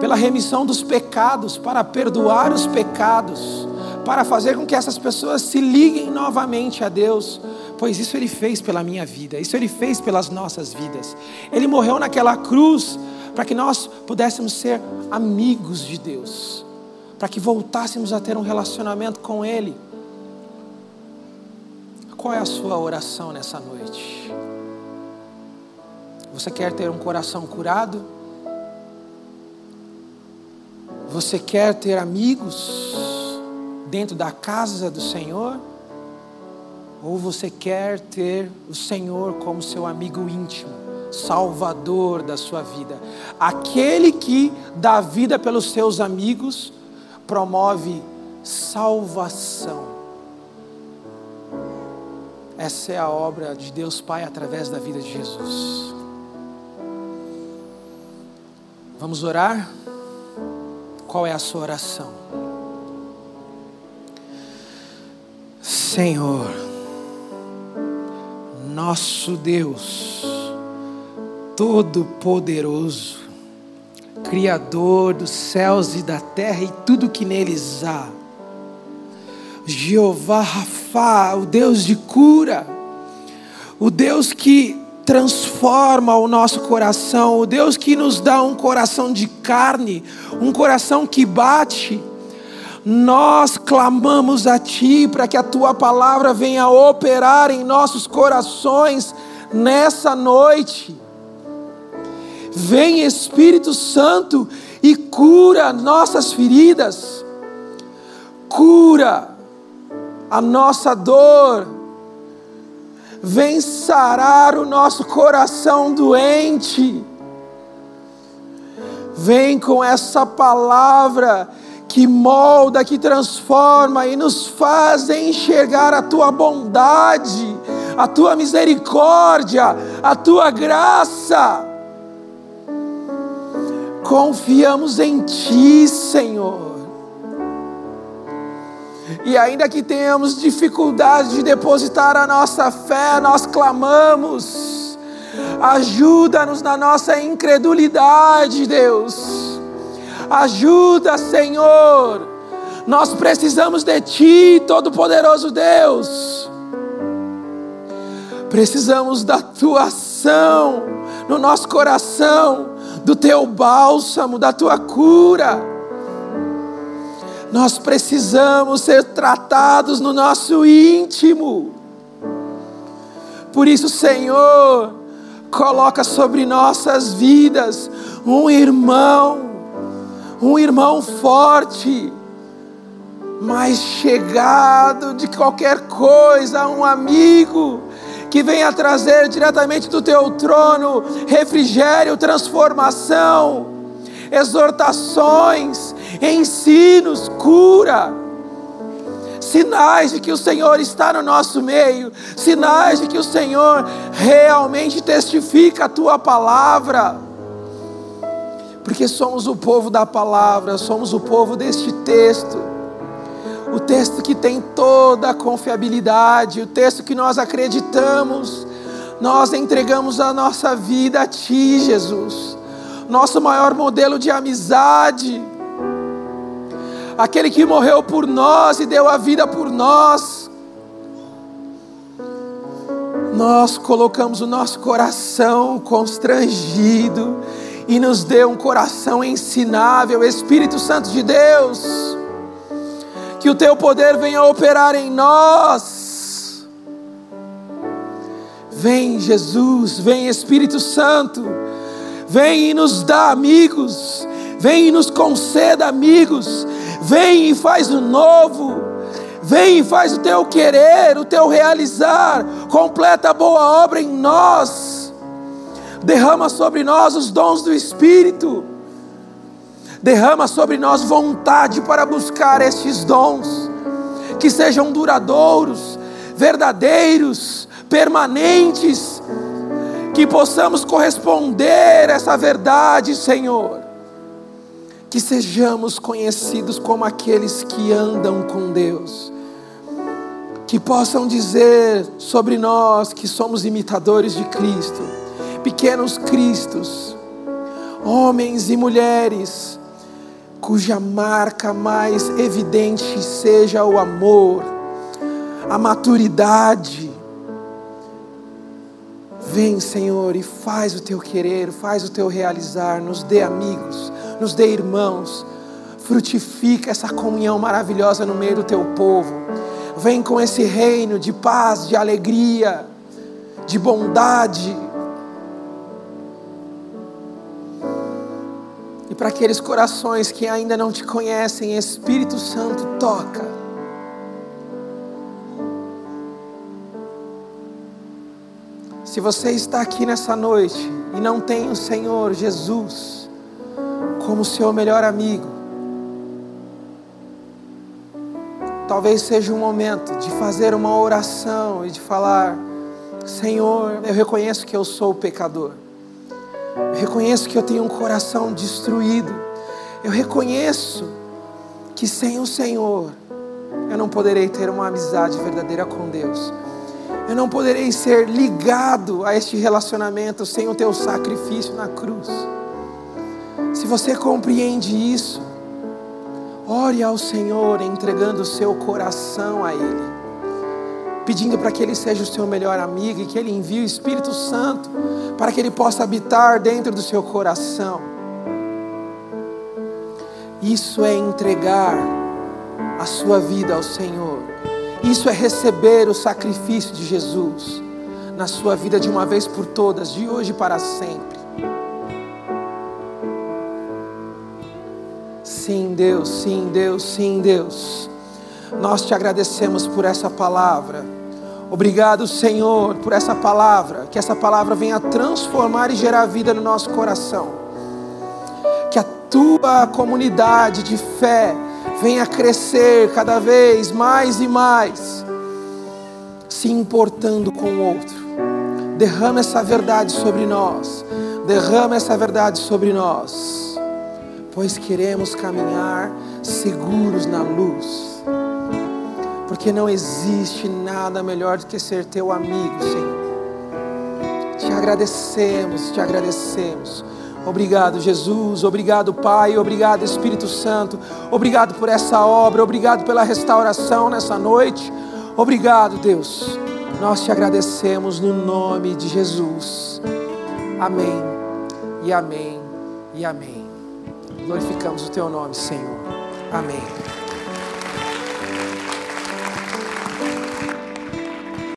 pela remissão dos pecados, para perdoar os pecados, para fazer com que essas pessoas se liguem novamente a Deus, pois isso Ele fez pela minha vida, isso Ele fez pelas nossas vidas. Ele morreu naquela cruz para que nós pudéssemos ser amigos de Deus, para que voltássemos a ter um relacionamento com Ele. Qual é a sua oração nessa noite? Você quer ter um coração curado? Você quer ter amigos dentro da casa do Senhor? Ou você quer ter o Senhor como seu amigo íntimo, salvador da sua vida? Aquele que dá vida pelos seus amigos promove salvação. Essa é a obra de Deus Pai através da vida de Jesus. Vamos orar? Qual é a sua oração? Senhor, nosso Deus, Todo-Poderoso, Criador dos céus e da terra e tudo que neles há, Jeová Rafa, o Deus de cura, o Deus que transforma o nosso coração, o Deus que nos dá um coração de carne, um coração que bate. Nós clamamos a Ti para que a Tua palavra venha operar em nossos corações nessa noite. Vem Espírito Santo e cura nossas feridas, cura a nossa dor, vem sarar o nosso coração doente. Vem com essa palavra que molda, que transforma e nos faz enxergar a tua bondade, a tua misericórdia, a tua graça. Confiamos em ti, Senhor. E ainda que tenhamos dificuldade de depositar a nossa fé, nós clamamos. Ajuda-nos na nossa incredulidade, Deus. Ajuda, Senhor. Nós precisamos de Ti, Todo-Poderoso Deus. Precisamos da Tua ação no nosso coração, do Teu bálsamo, da Tua cura. Nós precisamos ser tratados no nosso íntimo. Por isso, Senhor, coloca sobre nossas vidas um irmão, um irmão forte, mais chegado de qualquer coisa, um amigo que venha trazer diretamente do teu trono refrigério, transformação exortações, ensinos, cura, sinais de que o Senhor está no nosso meio, sinais de que o Senhor realmente testifica a tua palavra. Porque somos o povo da palavra, somos o povo deste texto. O texto que tem toda a confiabilidade, o texto que nós acreditamos, nós entregamos a nossa vida a Ti, Jesus. Nosso maior modelo de amizade, aquele que morreu por nós e deu a vida por nós. Nós colocamos o nosso coração constrangido e nos deu um coração ensinável, Espírito Santo de Deus. Que o teu poder venha operar em nós. Vem, Jesus, vem, Espírito Santo, vem e nos dá amigos, vem e nos conceda amigos, vem e faz o novo, vem e faz o teu querer, o teu realizar, completa a boa obra em nós, derrama sobre nós os dons do Espírito, derrama sobre nós vontade para buscar estes dons, que sejam duradouros, verdadeiros, permanentes, que possamos corresponder a essa verdade, Senhor. Que sejamos conhecidos como aqueles que andam com Deus. Que possam dizer sobre nós que somos imitadores de Cristo, pequenos Cristos, homens e mulheres, cuja marca mais evidente seja o amor, a maturidade, Vem, Senhor, e faz o teu querer, faz o teu realizar, nos dê amigos, nos dê irmãos, frutifica essa comunhão maravilhosa no meio do teu povo. Vem com esse reino de paz, de alegria, de bondade. E para aqueles corações que ainda não te conhecem, Espírito Santo, toca Se você está aqui nessa noite e não tem o Senhor Jesus como seu melhor amigo, talvez seja um momento de fazer uma oração e de falar: Senhor, eu reconheço que eu sou pecador, eu reconheço que eu tenho um coração destruído, eu reconheço que sem o Senhor eu não poderei ter uma amizade verdadeira com Deus. Eu não poderei ser ligado a este relacionamento sem o teu sacrifício na cruz. Se você compreende isso, ore ao Senhor entregando o seu coração a Ele, pedindo para que Ele seja o seu melhor amigo e que Ele envie o Espírito Santo para que Ele possa habitar dentro do seu coração. Isso é entregar a sua vida ao Senhor. Isso é receber o sacrifício de Jesus na sua vida de uma vez por todas, de hoje para sempre. Sim, Deus, sim, Deus, sim, Deus. Nós te agradecemos por essa palavra. Obrigado, Senhor, por essa palavra. Que essa palavra venha transformar e gerar vida no nosso coração. Que a tua comunidade de fé venha crescer cada vez mais e mais, se importando com o outro. Derrama essa verdade sobre nós, derrama essa verdade sobre nós, pois queremos caminhar seguros na luz, porque não existe nada melhor do que ser teu amigo, Senhor. Te agradecemos, te agradecemos. Obrigado, Jesus. Obrigado, Pai. Obrigado, Espírito Santo. Obrigado por essa obra. Obrigado pela restauração nessa noite. Obrigado, Deus. Nós te agradecemos no nome de Jesus. Amém. E amém. E amém. Glorificamos o teu nome, Senhor. Amém.